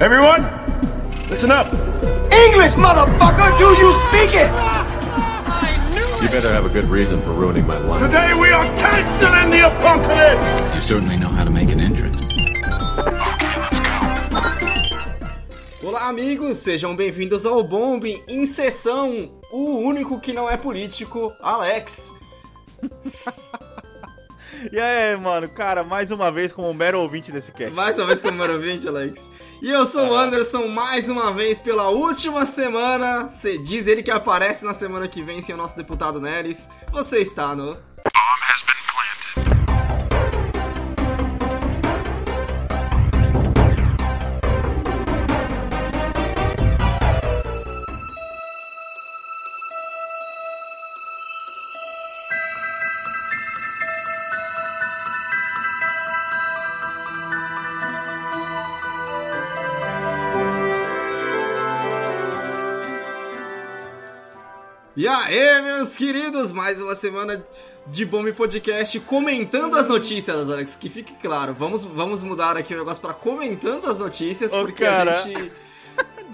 Everyone, listen up. English, motherfucker! Do you speak it? You better have a good reason for ruining my life. Today we are canceling the apocalypse. You certainly know how to make an entrance. Olá, amigos, sejam bem-vindos ao Bomb em sessão. O único que não é político, Alex. E aí, mano, cara, mais uma vez como um mero ouvinte desse cast. Mais uma vez como número 20, Alex. E eu sou o Anderson, mais uma vez pela última semana. Você diz ele que aparece na semana que vem, sem o nosso deputado Neres. Você está no. Meus queridos, mais uma semana de Bomb Podcast comentando as notícias, Alex. Que fique claro, vamos, vamos mudar aqui o negócio pra comentando as notícias, Ô, porque cara. a gente.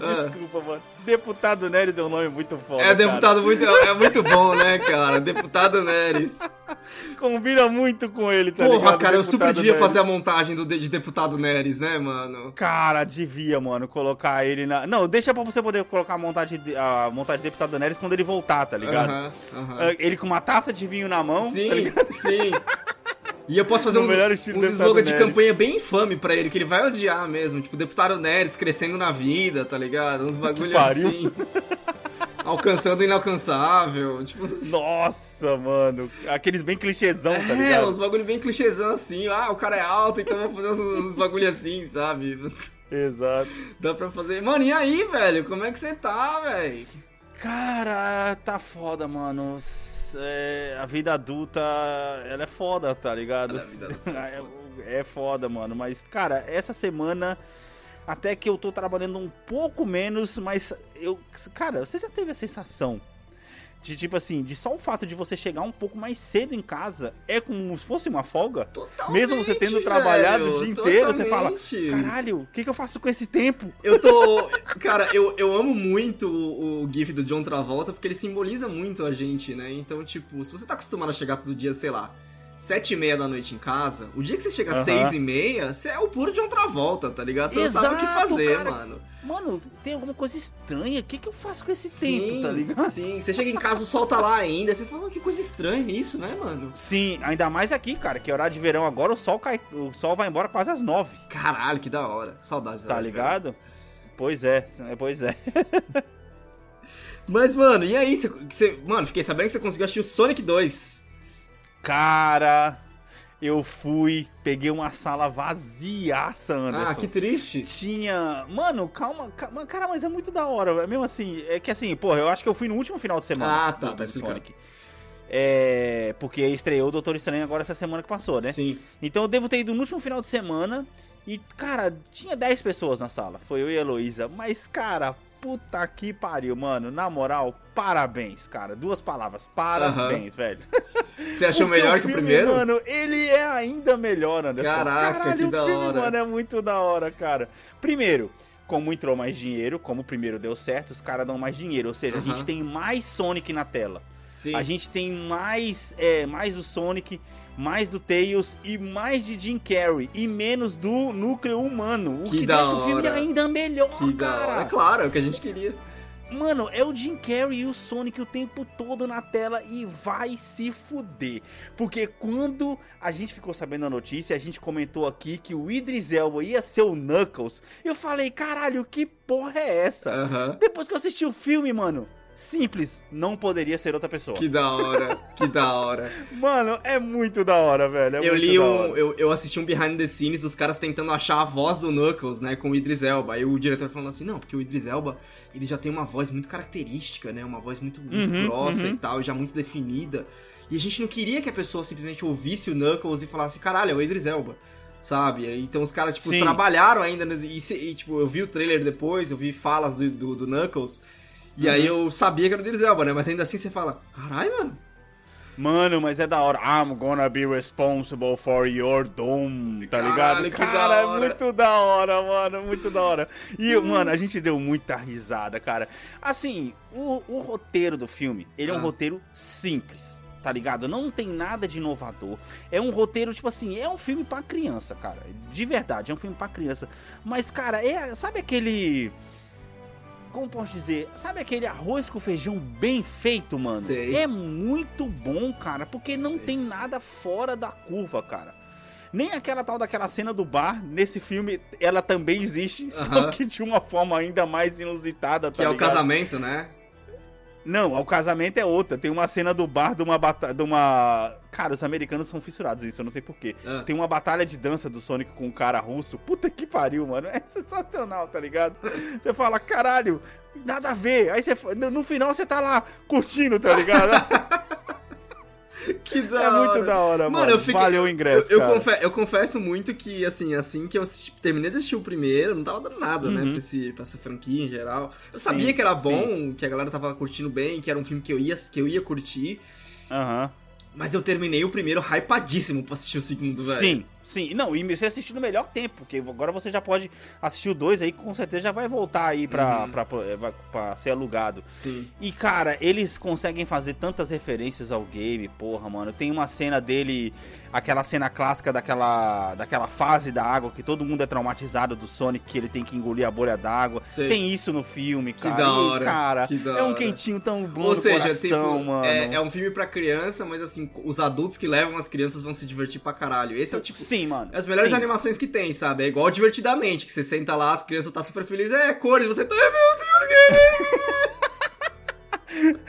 Ah. Desculpa, mano. Deputado Neres é um nome muito foda. É deputado cara. muito, é muito bom, né, cara? Deputado Neres. Combina muito com ele, tá Porra, ligado? cara, eu super Deputado devia Neres. fazer a montagem do, de deputado Neres, né, mano? Cara, devia, mano, colocar ele na. Não, deixa pra você poder colocar a montagem de, a montagem de deputado Neres quando ele voltar, tá ligado? Aham, aham. Ah, Ele com uma taça de vinho na mão. tá Sim, ligado? sim. E eu posso fazer uns, uns slogans de Neres. campanha bem infame pra ele, que ele vai odiar mesmo. Tipo, deputado Neres crescendo na vida, tá ligado? Uns bagulho assim. Alcançando o inalcançável. Tipo, Nossa, mano. Aqueles bem clichêzão, tá é, ligado? uns bagulho bem clichêzão assim. Ah, o cara é alto, então vai fazer uns, uns bagulho assim, sabe? Exato. Dá pra fazer. Mano, e aí, velho? Como é que você tá, velho? Cara, tá foda, mano. É, a vida adulta, ela é foda, tá ligado? É é É, é foda, mano. Mas, cara, essa semana, até que eu tô trabalhando um pouco menos, mas eu. Cara, você já teve a sensação de, tipo assim, de só o fato de você chegar um pouco mais cedo em casa é como se fosse uma folga? Totalmente, Mesmo você tendo trabalhado velho, o dia inteiro, você fala: caralho, o que, que eu faço com esse tempo? Eu tô. Cara, eu, eu amo muito o, o GIF do John Travolta porque ele simboliza muito a gente, né? Então, tipo, se você tá acostumado a chegar todo dia, sei lá, sete e meia da noite em casa, o dia que você chega às Aham. seis e meia, você é o puro John Travolta, tá ligado? Você não sabe o que Exato, fazer, cara. mano. Mano, tem alguma coisa estranha. O que, que eu faço com esse Sim, tempo, tá ligado? sim. Você chega em casa, o sol tá lá ainda, você fala, "Oh, que coisa estranha isso, né, mano? Sim, ainda mais aqui, cara, que é horário de verão agora, o sol cai, o sol vai embora quase às nove, Caralho, que da hora. Saudades. tá ligado? Pois é, é, pois é. Mas, mano, e aí? Você, você- mano, fiquei sabendo que você conseguiu assistir o Sonic 2. Cara, eu fui, peguei uma sala vaziaça, Anderson. Ah, que triste. Tinha. Mano, calma, calma. Cara, mas é muito da hora. É mesmo assim. É que assim, porra, eu acho que eu fui no último final de semana. Ah, tá, tá do explicado. Sonic. É. Porque estreou o Doutor Estranho agora essa semana que passou, né? Sim. Então eu devo ter ido no último final de semana e, cara, tinha 10 pessoas na sala. Foi eu e a Heloísa. Mas, cara, puta que pariu, mano. Na moral, parabéns, cara. Duas palavras. Parabéns, velho. Você achou melhor que o filme, primeiro? Mano, ele é ainda melhor, Anderson. Caraca, Caralho, que o da filme, hora. Mano, é muito da hora, cara. Primeiro, como entrou mais dinheiro, como o primeiro deu certo, os caras dão mais dinheiro. Ou seja, a Aham. gente tem mais Sonic na tela. Sim. A gente tem mais, é, mais do Sonic, mais do Tails e mais de Jim Carrey e menos do núcleo humano. O Que que, deixa o filme hora. ainda melhor, Que cara. hora. É claro, é o que a gente queria. Mano, é o Jim Carrey e o Sonic o tempo todo na tela e vai se fuder. Porque quando a gente ficou sabendo a notícia, a gente comentou aqui que o Idris Elba ia ser o Knuckles. Eu falei, caralho, que porra é essa? Aham. Depois que eu assisti o filme, mano, simples, não poderia ser outra pessoa. Que da hora, que da hora. Mano, é muito da hora, velho. é eu li um. Eu, eu assisti um behind the scenes dos caras tentando achar a voz do Knuckles, né? Com o Idris Elba. Aí o diretor falando assim, não, porque o Idris Elba, ele já tem uma voz muito característica, né? Uma voz muito, muito Uhum, grossa uhum. e tal, já muito definida. E a gente não queria que a pessoa simplesmente ouvisse o Knuckles e falasse, caralho, é o Idris Elba. Sabe? Então os caras, tipo, Sim. trabalharam ainda. E, e, tipo, eu vi o trailer depois, eu vi falas do, do, do Knuckles. E Uhum. aí eu sabia que era o Idris Elba, né? Mas ainda assim você fala, caralho, mano. Mano, mas é da hora. I'm gonna be responsible for your doom, tá Caralho, ligado? Cara, é muito da hora, mano, muito da hora. E, mano, a gente deu muita risada, cara. Assim, o, o roteiro do filme, ele é um Ah. roteiro simples. Tá ligado? Não tem nada de inovador. É um roteiro, tipo assim, é um filme pra criança, cara. De verdade, é um filme pra criança. Mas, cara, é. Sabe aquele. Como posso dizer? Sabe aquele arroz com feijão bem feito, mano? Sei. É muito bom, cara, porque não Sei. tem nada fora da curva, cara. Nem aquela tal daquela cena do bar, nesse filme, ela também existe, só Aham. que de uma forma ainda mais inusitada, tá Que é o ligado? casamento, né? Não, o casamento é outra. Tem uma cena do bar de uma batalha. De uma. Cara, os americanos são fissurados nisso, eu não sei porquê. Ah. Tem uma batalha de dança do Sonic com um cara russo. Puta que pariu, mano. É sensacional, tá ligado? Você fala, caralho, nada a ver. Aí você. No no final você tá lá curtindo, tá ligado? Que da É muito hora. da hora, mano. eu fiquei, Valeu o ingresso, Eu, eu, cara. confe- eu confesso muito que, assim, assim que eu assisti- terminei de assistir o primeiro, não tava dando nada, né, pra, esse, pra essa franquia em geral. Eu Sim, sabia que era bom, que a galera tava curtindo bem, que era um filme que eu ia, que eu ia curtir, Aham. mas eu terminei o primeiro hypadíssimo pra assistir o segundo, velho. Sim, sim. Não, e você assistiu no melhor tempo, porque agora você já pode assistir o 2 aí, que com certeza já vai voltar aí pra, Uhum. pra, pra, pra ser alugado. Sim. E, cara, eles conseguem fazer tantas referências ao game, porra, mano. Tem uma cena dele, aquela cena clássica daquela, daquela fase da água, que todo mundo é traumatizado do Sonic, que ele tem que engolir a bolha d'água. Tem isso no filme, Que cara. da E, hora, cara, que da é um hora. quentinho tão bom Ou seja, coração, tipo, mano. é, é um filme pra criança, mas assim, os adultos que levam as crianças vão se divertir pra caralho. Esse é o tipo. Sim, mano. As melhores sim. animações que tem, sabe? É igual divertidamente, que você senta lá, as crianças tá super felizes, é cores, você tá, "Ai, meu Deus, que é isso?"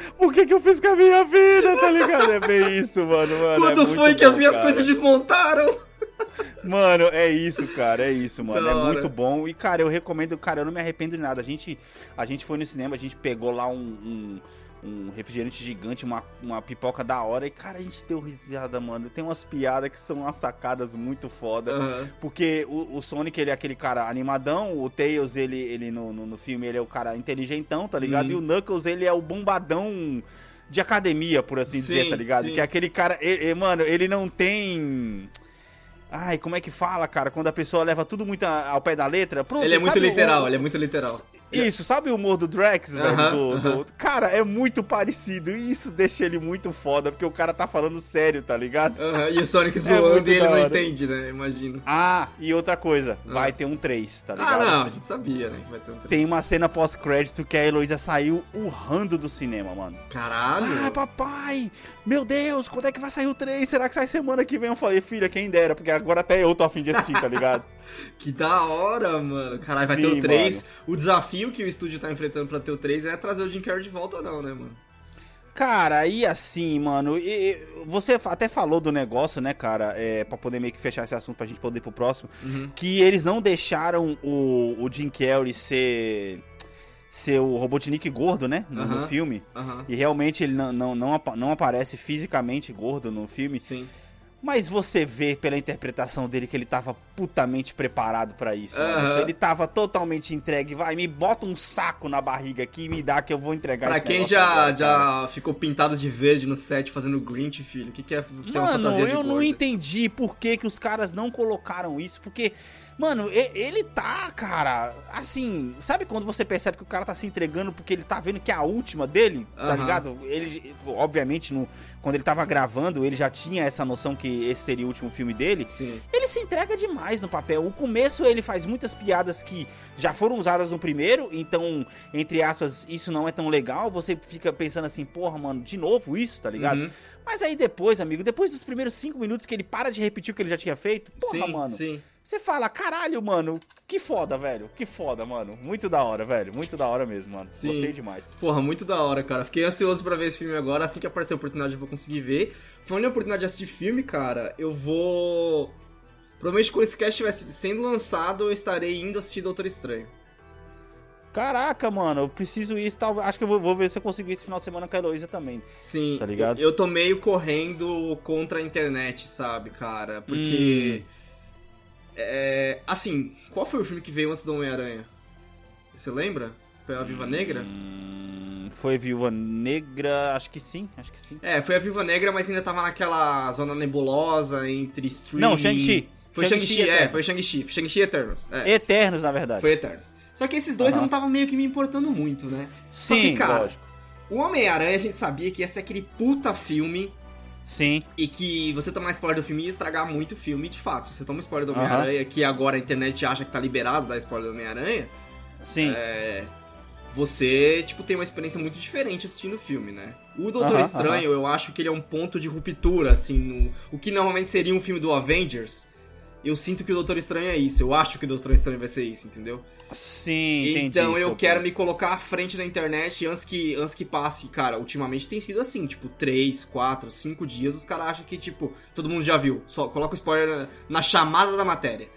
Por que, que eu fiz com a minha vida, tá ligado? É bem isso, mano. mano Quando é foi que as bom, minhas cara. coisas desmontaram? Mano, é isso, cara, é isso, mano. É muito bom. E, cara, eu recomendo, cara, eu não me arrependo de nada. A gente, a gente foi no cinema, a gente pegou lá um, um, um refrigerante gigante, uma, uma pipoca da hora. E, cara, a gente deu risada, mano. Tem umas piadas que são umas sacadas muito foda. Aham. Porque o, o Sonic, ele é aquele cara animadão, o Tails, ele, ele no, no, no filme, ele é o cara inteligentão, tá ligado? Uhum. E o Knuckles, ele é o bombadão de academia, por assim Sim, dizer, tá ligado? sim. Que é aquele cara, ele- mano, ele não tem... Ai, como é que fala, cara? Quando a pessoa leva tudo muito ao pé da letra. Pronto, Ele é muito sabe o- literal, ele é muito literal. Isso, sabe o humor do Drax, velho? Aham, do- do- aham. Cara, é muito parecido. E isso deixa ele muito foda, porque o cara tá falando sério, tá ligado? Aham, E o Sonic É zoando muito e ele não entende, né? Imagino. Ah, e outra coisa, Ah. vai ter um 3, tá Ah, ligado? não, a gente sabia, né? Vai ter um Tem uma cena pós-crédito que a Heloísa saiu urrando do cinema, mano. Caralho! Ah, papai! Meu Deus, quando é que vai sair o 3? Será que sai semana que vem? Eu falei, filha, quem dera, porque agora até eu tô afim de assistir, tá ligado? Que da hora, mano. Caralho, vai ter o 3. O desafio que o estúdio tá enfrentando pra ter o 3 é trazer o Jim Carrey de volta ou não, né, mano? Cara, e assim, mano, e- e você até falou do negócio, né, cara, é, pra poder meio que fechar esse assunto pra gente poder ir pro próximo, Uhum. que eles não deixaram o, o Jim Carrey ser, ser o Robotnik gordo, né, no, no filme. E realmente ele não, não, não, não aparece fisicamente gordo no filme. Sim. Mas você vê pela interpretação dele que ele tava putamente preparado pra isso. Mano. Ele tava totalmente entregue. Vai, me bota um saco na barriga aqui e me dá que eu vou entregar Pra quem já, agora, cara. já ficou pintado de verde no set fazendo Grinch, filho, o que, que é ter uma Mano, fantasia de eu não entendi por que, que os caras não colocaram isso, porque, mano, ele tá, cara, assim, sabe quando você percebe que o cara tá se entregando porque ele tá vendo que é a última dele, tá Aham. ligado? Ele, obviamente, no, quando ele tava gravando, ele já tinha essa noção que esse seria o último filme dele. Sim. Ele se entrega demais no papel. O começo ele faz muitas piadas que já foram usadas no primeiro, então, entre aspas, isso não é tão legal. Você fica pensando assim, porra, mano, de novo isso, tá ligado? Uhum. Mas aí depois, amigo, depois dos primeiros cinco minutos que ele para de repetir o que ele já tinha feito, porra, sim, mano. sim. Você fala, caralho, mano, que foda, velho. Que foda, mano. Muito da hora, velho. Muito da hora mesmo, mano. Sim. Gostei demais. Porra, muito da hora, cara. Fiquei ansioso pra ver esse filme agora. Assim que aparecer a oportunidade, eu vou conseguir ver. Falando em oportunidade de assistir filme, cara, eu vou. Provavelmente quando esse cast estiver sendo lançado, eu estarei indo assistir Doutor Estranho. Caraca, mano, eu preciso ir. Tal... Acho que eu vou, vou ver se eu consigo ir esse final de semana com a Heloísa também. Sim, Tá ligado? Eu, eu tô meio correndo contra a internet, sabe, cara? Porque. Hum. É, assim, qual foi o filme que veio antes do Homem-Aranha? Você lembra? Foi a Viva Negra? Hum, foi Viúva Negra, acho que sim, acho que sim. É, foi a Viva Negra, mas ainda tava naquela zona nebulosa entre streaming... Não, Shang-Chi. Foi Shang-Chi Shang-Chi, é, Eternos. foi Shang-Chi. Shang-Chi Eternals. É, Eternos, na verdade. foi Eternos. Só que esses dois Aham. eu não tava meio que me importando muito, né? Só Sim, que, cara, lógico. o Homem-Aranha a gente sabia que ia ser aquele puta filme Sim, e que você tomar spoiler do filme ia estragar muito o filme, de fato. Se você toma spoiler do. Homem-Aranha, que agora a internet acha que tá liberado dar spoiler do Homem-Aranha, sim. é, você, tipo, tem uma experiência muito diferente assistindo o filme, né? O Doutor Aham, Estranho, eu acho que ele é um ponto de ruptura, assim, no, o que normalmente seria um filme do Avengers. Eu sinto que o Doutor Estranho é isso, eu acho que o Doutor Estranho vai ser isso, entendeu? Sim, entendi. então eu quero ponto. me colocar à frente na internet antes que, antes que passe. Cara, ultimamente tem sido assim, tipo, 3, 4, 5 dias, os caras acham que, tipo, todo mundo já viu. Só coloca o spoiler na, na chamada da matéria.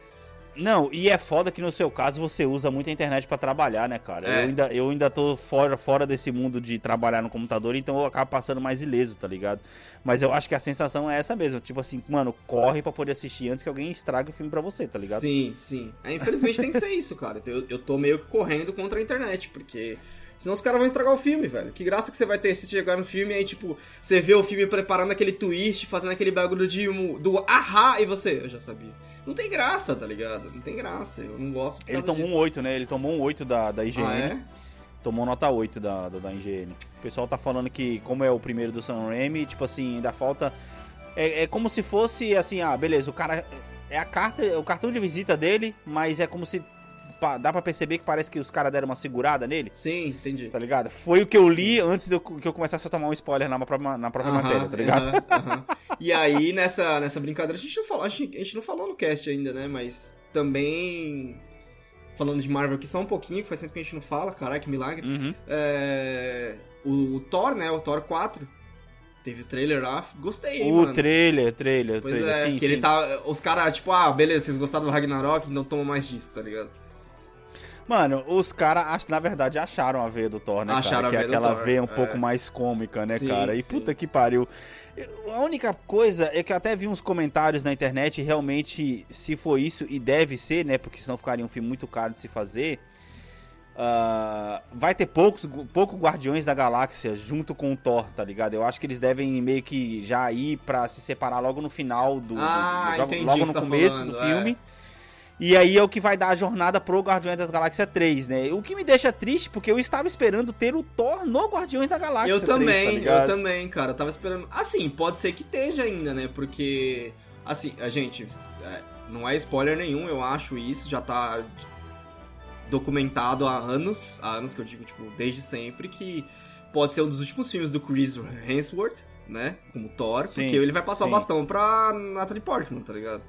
Não, e é foda que no seu caso você usa muito a internet pra trabalhar, né, cara? É. Eu, ainda, eu ainda tô fora, fora desse mundo de trabalhar no computador, então eu acabo passando mais ileso, tá ligado? Mas eu acho que a sensação é essa mesmo. Tipo assim, mano, corre pra poder assistir antes que alguém estrague o filme pra você, tá ligado? Sim, sim. É, infelizmente tem que ser isso, cara. Eu, eu tô meio que correndo contra a internet, porque. Senão os caras vão estragar o filme, velho. Que graça que você vai ter se chegar no filme e aí, tipo, você vê o filme preparando aquele twist, fazendo aquele bagulho de, um- do ahá e você. Eu já sabia. Não tem graça, tá ligado? Não tem graça. Eu não gosto Ele tomou disso. um 8, né? Ele tomou um 8 da, da IGN. Ah, é? Tomou nota 8 da, da, da IGN. O pessoal tá falando que, como é o primeiro do Sam Raimi, tipo assim, ainda falta. É, é como se fosse assim, ah, beleza, o cara. É a carta, o cartão de visita dele, mas é como se. Dá pra perceber que parece que os caras deram uma segurada nele, Sim, entendi. tá ligado? Foi o que eu li antes de eu, que eu começasse a tomar um spoiler na própria, na própria Aham, matéria, tá ligado? aham, aham. E aí, nessa, nessa brincadeira, a gente, não falou, a, gente, a gente não falou no cast ainda, né? Mas também. Falando de Marvel aqui só um pouquinho, que faz tempo que a gente não fala, caralho, que milagre. Uhum. É, o, o Thor, né? O Thor 4. Teve o trailer lá, gostei, O mano. trailer, trailer, Pois trailer, é, sim, que ele sim. tá. Os caras, tipo, ah, beleza, vocês gostaram do Ragnarok, então toma mais disso, tá ligado? Mano, os caras, na verdade, acharam a veia do Thor, né, Acharam cara? a Que é do aquela Thor, veia um é. pouco mais cômica, né, Sim, cara? E sim. puta que pariu. A única coisa é que eu até vi uns comentários na internet, realmente, se for isso, e deve ser, né, porque senão ficaria um filme muito caro de se fazer, ah, vai ter poucos, pouco Guardiões da Galáxia junto com o Thor, tá ligado? Eu acho que eles devem meio que já ir pra se separar logo no final do... do- Ah, do- entendi logo o que no tá começo falando, do é. E aí é o que vai dar a jornada pro Guardiões das Galáxias 3, né? O que me deixa triste, porque eu estava esperando ter o Thor no Guardiões da Galáxia Eu 3, tá também, eu ligado? também, cara. Eu tava esperando. Assim, pode ser que esteja ainda, né? Porque. Assim, a gente. é, não é spoiler nenhum, eu acho isso. Já tá documentado há anos. Há anos que eu digo, tipo, desde sempre, que pode ser um dos últimos filmes do Chris Hemsworth, né? Como Thor. Sim, porque ele vai passar sim. o bastão pra Natalie Portman, tá ligado?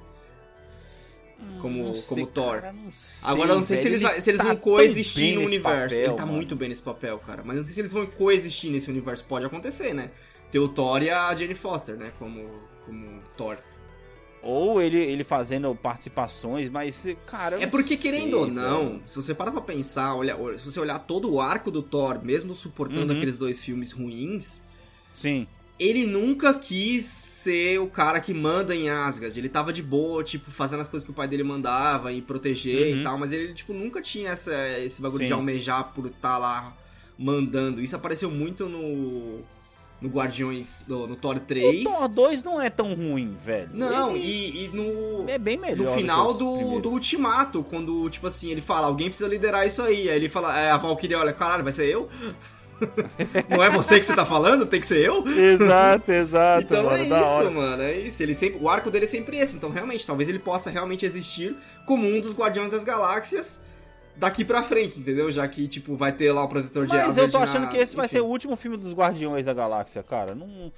Como, Não como sei, Thor. cara, não sei, Agora eu não sei se velho. eles, Ele se eles tá vão coexistir no universo. papel, ele tá mano. muito bem nesse papel, cara. Mas eu não sei se eles vão coexistir nesse universo. Pode acontecer, né? Ter o Thor e a Jane Foster, né? Como, como Thor. Ou ele, ele fazendo participações, mas, cara. eu É porque, não querendo sei, ou não, velho. se você parar pra pensar, olha, olha, se você olhar todo o arco do Thor, mesmo suportando Uhum. aqueles dois filmes ruins, Sim. Ele nunca quis ser o cara que manda em Asgard. Ele tava de boa, tipo, fazendo as coisas que o pai dele mandava e proteger Uhum. e tal, mas ele, tipo, nunca tinha essa, esse bagulho de Sim. almejar por estar lá mandando. Isso apareceu muito no. No Guardiões. No, no Thor 3. O Thor 2 não é tão ruim, velho. Não, Ele e, e no. é bem melhor. No do final do, primeiros. do Ultimato, quando, tipo assim, ele fala, alguém precisa liderar isso aí. Aí ele fala, é, a Valkyrie olha, caralho, vai ser eu? Não é você que você tá falando? Tem que ser eu? Exato, exato. Então mano, é isso, mano, é isso. Ele sempre, o arco dele é sempre esse. Então, realmente, talvez ele possa realmente existir como um dos Guardiões das Galáxias daqui pra frente, entendeu? Já que, tipo, vai ter lá o Protetor de Mas eu tô na- achando que esse vai enfim. ser o último filme dos Guardiões da Galáxia, cara. Não.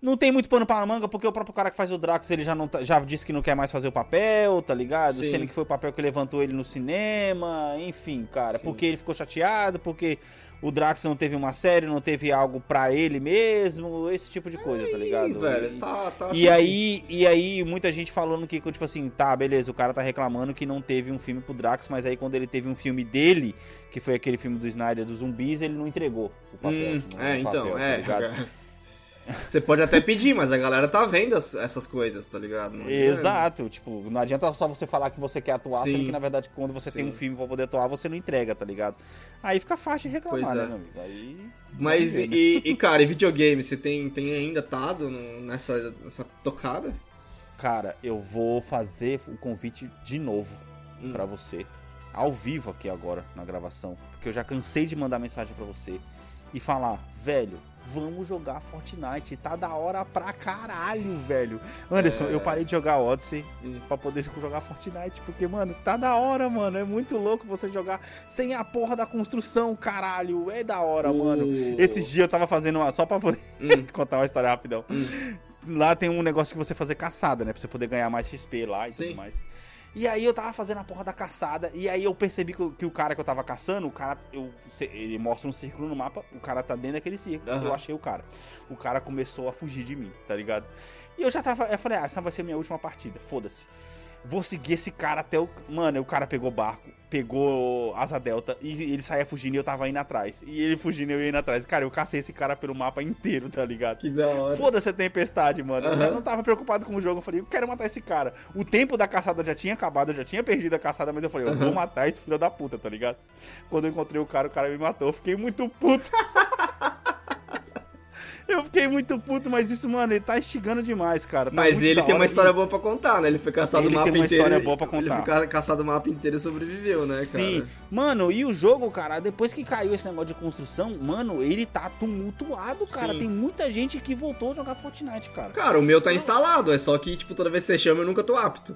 Não tem muito pano pra manga, porque o próprio cara que faz o Drax, ele já, não tá- já disse que não quer mais fazer o papel, tá ligado? Sim. Sendo que foi o papel que levantou ele no cinema, enfim, cara. Sim. Porque ele ficou chateado, porque o Drax não teve uma série, não teve algo pra ele mesmo, esse tipo de coisa, tá ligado? Velho, E- tá, tá E aí, e aí, muita gente falando que, tipo assim, tá, beleza, o cara tá reclamando que não teve um filme pro Drax, mas aí quando ele teve um filme dele, que foi aquele filme do Snyder dos zumbis, ele não entregou o papel. Hum, né, é, o então, papel, tá é. Você pode até pedir, mas a galera tá vendo as- essas coisas, tá ligado? Não. Exato, tipo, não adianta só você falar que você quer atuar, Sim. sendo que na verdade quando você tem Sim. um filme pra poder atuar, você não entrega, tá ligado? Aí fica fácil de reclamar, Pois é. né, meu amigo? Aí. Mas, ver, né? e, e, cara, e videogame? Você tem, tem ainda tado nessa, nessa tocada? Cara, eu vou fazer o convite de novo Hum. pra você, ao vivo aqui agora, na gravação, porque eu já cansei de mandar mensagem pra você e falar, velho, vamos jogar Fortnite, tá da hora pra caralho, velho. Anderson, É. eu parei de jogar Odyssey Hum. pra poder jogar Fortnite, porque, mano, tá da hora, mano, é muito louco você jogar sem a porra da construção, caralho, é da hora, mano. O- Esses dias eu tava fazendo uma, só pra poder Hum. contar uma história rapidão. Hum. Lá tem um negócio que você fazer caçada, né? Pra você poder ganhar mais XP lá e Sim. tudo mais. E aí eu tava fazendo a porra da caçada, e aí eu percebi que, o- que o cara que eu tava caçando, o cara, eu, ele mostra um círculo no mapa, o cara tá dentro daquele círculo, Aham. eu achei o cara. O cara começou a fugir de mim, tá ligado? E eu já tava, eu falei, ah, essa vai ser minha última partida, foda-se. Vou seguir esse cara até o. Mano, o cara pegou barco, pegou asa delta e ele saía fugindo e eu tava indo atrás. E ele fugindo e eu ia indo atrás. Cara, eu cacei esse cara pelo mapa inteiro, tá ligado? Que da hora. Foda-se a tempestade, mano. Eu Aham. já não tava preocupado com o jogo. Eu falei, eu quero matar esse cara. O tempo da caçada já tinha acabado, eu já tinha perdido a caçada, mas eu falei, eu vou matar esse filho da puta, tá ligado? Quando eu encontrei o cara, o cara me matou. Eu fiquei muito puto. eu fiquei muito puto, mas isso, mano, ele tá instigando demais, cara. Tá Mas ele tem uma história boa pra contar, né? Ele foi caçado Ele o mapa tem uma inteiro. história boa pra Ele contar. foi ca- caçado o mapa inteiro e sobreviveu, né, cara? Sim, mano, e o jogo, cara, depois que caiu esse negócio de construção, mano, ele tá tumultuado, cara. Sim. Tem muita gente que voltou a jogar Fortnite, cara. Cara, o meu tá instalado, é só que, tipo, toda vez que você chama eu nunca tô apto.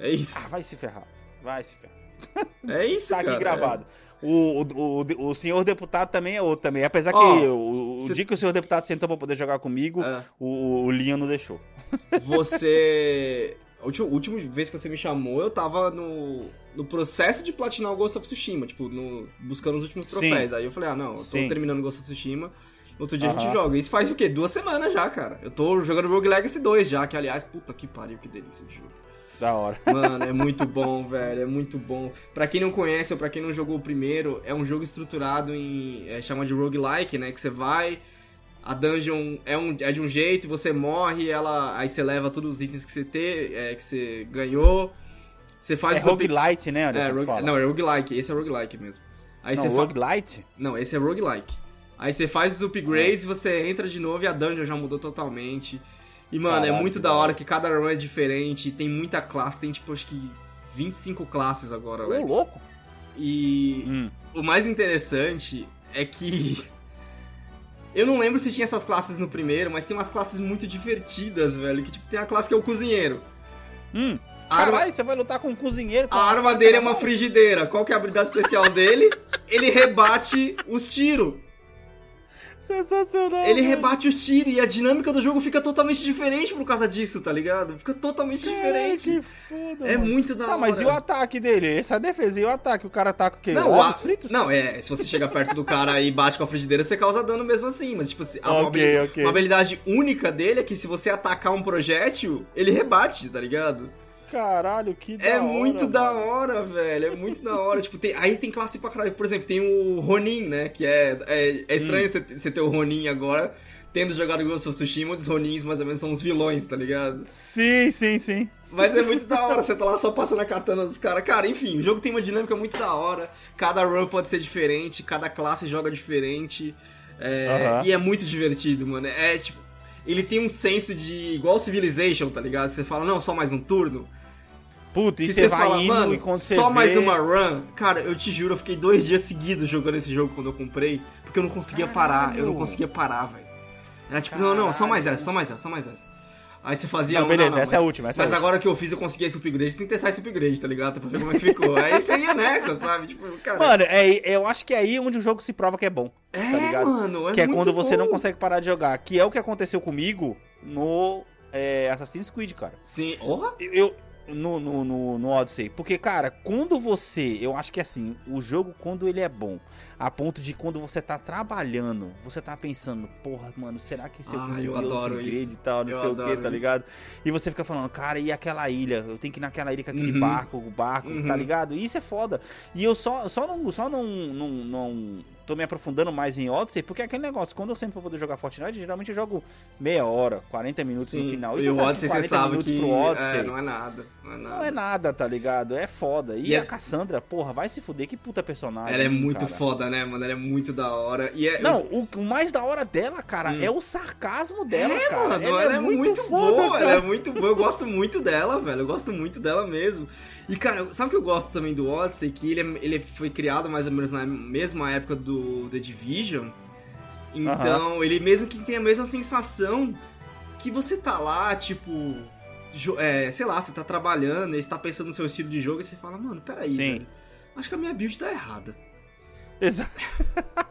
É Ah, isso. vai se ferrar. Vai se ferrar. É isso, Tá aqui cara. gravado. O, o, o, o senhor deputado também é outro também. Apesar que o, o cê- dia que o senhor deputado sentou pra poder jogar comigo, É. o, o Linha não deixou. Você. A última, a última vez que você me chamou, eu tava no, no processo de platinar o Ghost of Tsushima, tipo, no, buscando os últimos Sim. troféus. Aí eu falei, ah, não, eu tô Sim. terminando o Ghost of Tsushima. Outro dia a Aham. gente joga. Isso faz o quê? Duas semanas já, cara. Eu tô jogando Rogue Legacy 2 já, que aliás, puta que pariu, que delícia de jogo. Da hora. Mano, é muito bom, velho, é muito bom. Pra quem não conhece ou pra quem não jogou o primeiro, é um jogo estruturado em. É, chama de roguelike, né? Que você vai. A dungeon é, um, é de um jeito, você morre, ela. Aí você leva todos os itens que você ter, é, que você ganhou. Você faz É up- roguelite, né, É, rogue- não, é roguelike, esse é roguelike mesmo. Aí Não, você fa- roguelite? Não, esse é roguelike. Aí você faz os upgrades, você entra de novo e a dungeon já mudou totalmente. E, mano, é Caralho, muito da hora que cada run é diferente, tem muita classe, tem tipo, acho que 25 classes agora, Ô, Alex. louco. E Hum. o mais interessante é que. Eu não lembro se tinha essas classes no primeiro, mas tem umas classes muito divertidas, velho. Que tipo, tem a classe que é o cozinheiro. Hum. A arma- Caralho, você vai lutar com um cozinheiro. com A arma dele é uma frigideira. Qual que é a habilidade especial dele? Ele rebate os tiros. Sensacional. Ele rebate os tiros e a dinâmica do jogo fica totalmente diferente por causa disso, tá ligado? Fica totalmente Ai, diferente. que foda, É mano. muito da hora. mas e o ataque dele? Essa é a defesa. E o ataque? O cara ataca o quê? Não, Ovos a- fritos? não, é, se você chega perto do cara e bate com a frigideira, você causa dano mesmo assim, mas tipo assim, a- uma, Ok, habili- ok. uma habilidade única dele é que se você atacar um projétil, ele rebate, tá ligado? Caralho, que da É hora, muito da mano. hora, velho. É muito da hora. tipo, tem, aí tem classe pra caralho. Por exemplo, tem o Ronin, né? Que é. É, é estranho você ter- você ter o Ronin agora, tendo jogado Ghost of Tsushima, os Ronins mais ou menos são os vilões, tá ligado? Sim, sim, sim. Mas é muito da hora, você tá lá só passando a katana dos caras. Cara, enfim, o jogo tem uma dinâmica muito da hora. Cada run pode ser diferente, cada classe joga diferente. É, Aham. E é muito divertido, mano. É tipo. Ele tem um senso de. igual Civilization, tá ligado? Você fala, não, só mais um turno. Puta, e você você vai fala, mano, só mais vê- uma run. Cara, eu te juro, eu fiquei dois dias seguidos jogando esse jogo quando eu comprei. Porque eu não conseguia parar, eu não Caralho. conseguia parar, velho. Era tipo, não, não, só mais essa, só mais essa, só mais essa. Aí você fazia Não, um, beleza, essa é a mas- última, essa é a Mas última. agora que eu fiz, eu consegui esse upgrade, tem que testar esse upgrade, tá ligado? Pra ver como é que ficou. Aí você ia nessa, sabe? Tipo, cara. Mano, é, eu acho que é aí onde o jogo se prova que é bom. tá é, ligado? mano, é que é quando você não bom. consegue parar de jogar. Que é o que aconteceu comigo no é, Assassin's Creed, cara. Sim, porra. Eu. eu- no, no, no, no Odyssey. Porque, cara, quando você. Eu acho que assim, o jogo, quando ele é bom, a ponto de quando você tá trabalhando, você tá pensando, porra, mano, será que se eu Ah, conseguir eu adoro upgrade isso. e tal, não Eu sei o que, tá ligado? E você fica falando, cara, e aquela ilha? Eu tenho que ir naquela ilha com aquele Uhum. barco, o barco, Uhum. tá ligado? Isso é foda. E eu só, só não, só não, não, não tô me aprofundando mais em Odyssey, porque é aquele negócio, quando eu sempre vou poder jogar Fortnite, geralmente eu jogo meia hora, 40 minutos no final. E o Odyssey você sabe que pro Odyssey é, não é nada. Não é nada. não é nada, tá ligado? É foda. E, E a é- Cassandra, porra, vai se fuder, que puta personagem. Ela é muito cara. foda, né, mano? Ela é muito da hora. E é, Não, o, o mais da hora dela, cara, é o sarcasmo dela, é, cara. mano, ela, é muito, foda, boa, ela é muito boa. Eu gosto muito dela, velho. Eu gosto muito dela mesmo. E, cara, sabe o que eu gosto também do Odyssey? Que ele, é- ele foi criado mais ou menos na mesma época do The Division. Então, ele mesmo que tem a mesma sensação que você tá lá, tipo. É, sei lá, você tá trabalhando, e você tá pensando no seu estilo de jogo e você fala, mano, peraí, Sim. velho. Acho que a minha build tá errada. Exa-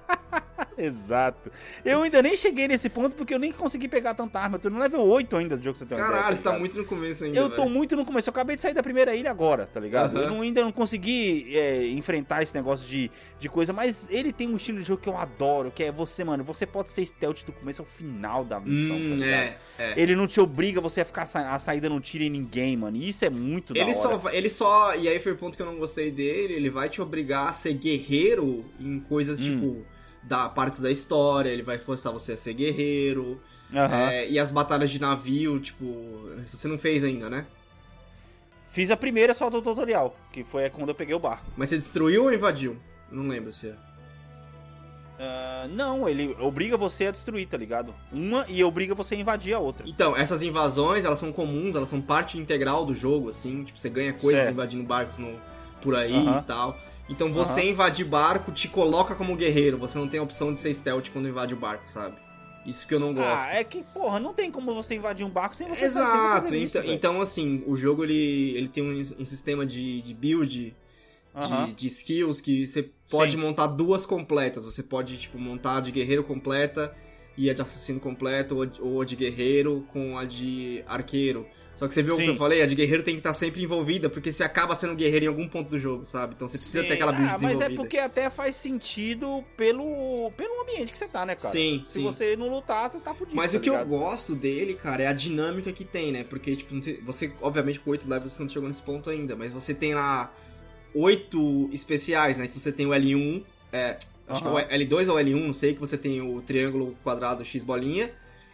Exato. Eu ainda nem cheguei nesse ponto porque eu nem consegui pegar tanta arma. Eu tô no level 8 ainda do jogo que você tem Caralho, você tá ligado? muito no começo ainda. Eu tô muito no começo. Eu acabei de sair da primeira ilha agora, tá ligado? Aham. Eu não- ainda não consegui é, enfrentar esse negócio de, de coisa, mas ele tem um estilo de jogo que eu adoro, que é você, mano, você pode ser stealth do começo ao final da missão, Hum, tá ligado? é, é. Ele não te obriga você a ficar a saída não tira em ninguém, mano. E isso é muito da Ele hora. só, ele só. E aí foi o ponto que eu não gostei dele. Ele vai te obrigar a ser guerreiro em coisas Hum. tipo. Da partes da história, ele vai forçar você a ser guerreiro. Aham. É, e as batalhas de navio, tipo. Você não fez ainda, né? Fiz a primeira só do tutorial, que foi quando eu peguei o barco. Mas você destruiu ou invadiu? Não lembro se é. Ah, não, ele obriga você a destruir, tá ligado? Uma e obriga você a invadir a outra. Então, essas invasões, elas são comuns, elas são parte integral do jogo, assim. Tipo, você ganha coisas Certo. invadindo barcos no, por aí e tal. Então você invadir barco te coloca como guerreiro. Você não tem a opção de ser stealth quando invade o barco, sabe? Isso que eu não gosto. Ah, é que, porra, não tem como você invadir um barco sem você sem Exato, visto, então, então assim, o jogo ele, ele tem um, um sistema de, de build, de, de skills, que você pode Sim. montar duas completas. Você pode, tipo, montar a de guerreiro completa e a de assassino completa, ou, ou a de guerreiro com a de arqueiro. Só que você viu o que eu falei? A de guerreiro tem que estar sempre envolvida, porque você acaba sendo guerreiro em algum ponto do jogo, sabe? Então você precisa Sim, ter aquela build ah, mas desenvolvida. é porque até faz sentido pelo, pelo ambiente que você tá, né, cara? Sim, Se sim. você não lutar, você tá fudido. Mas tá o que eu ligado? gosto dele, cara, é a dinâmica que tem, né? Porque, tipo, você, obviamente, com 8 levels você não chegou nesse ponto ainda, mas você tem lá oito especiais, né? Que você tem o L1, é, acho Aham. que é o L2 ou L1, não sei, que você tem o triângulo quadrado X bolinha.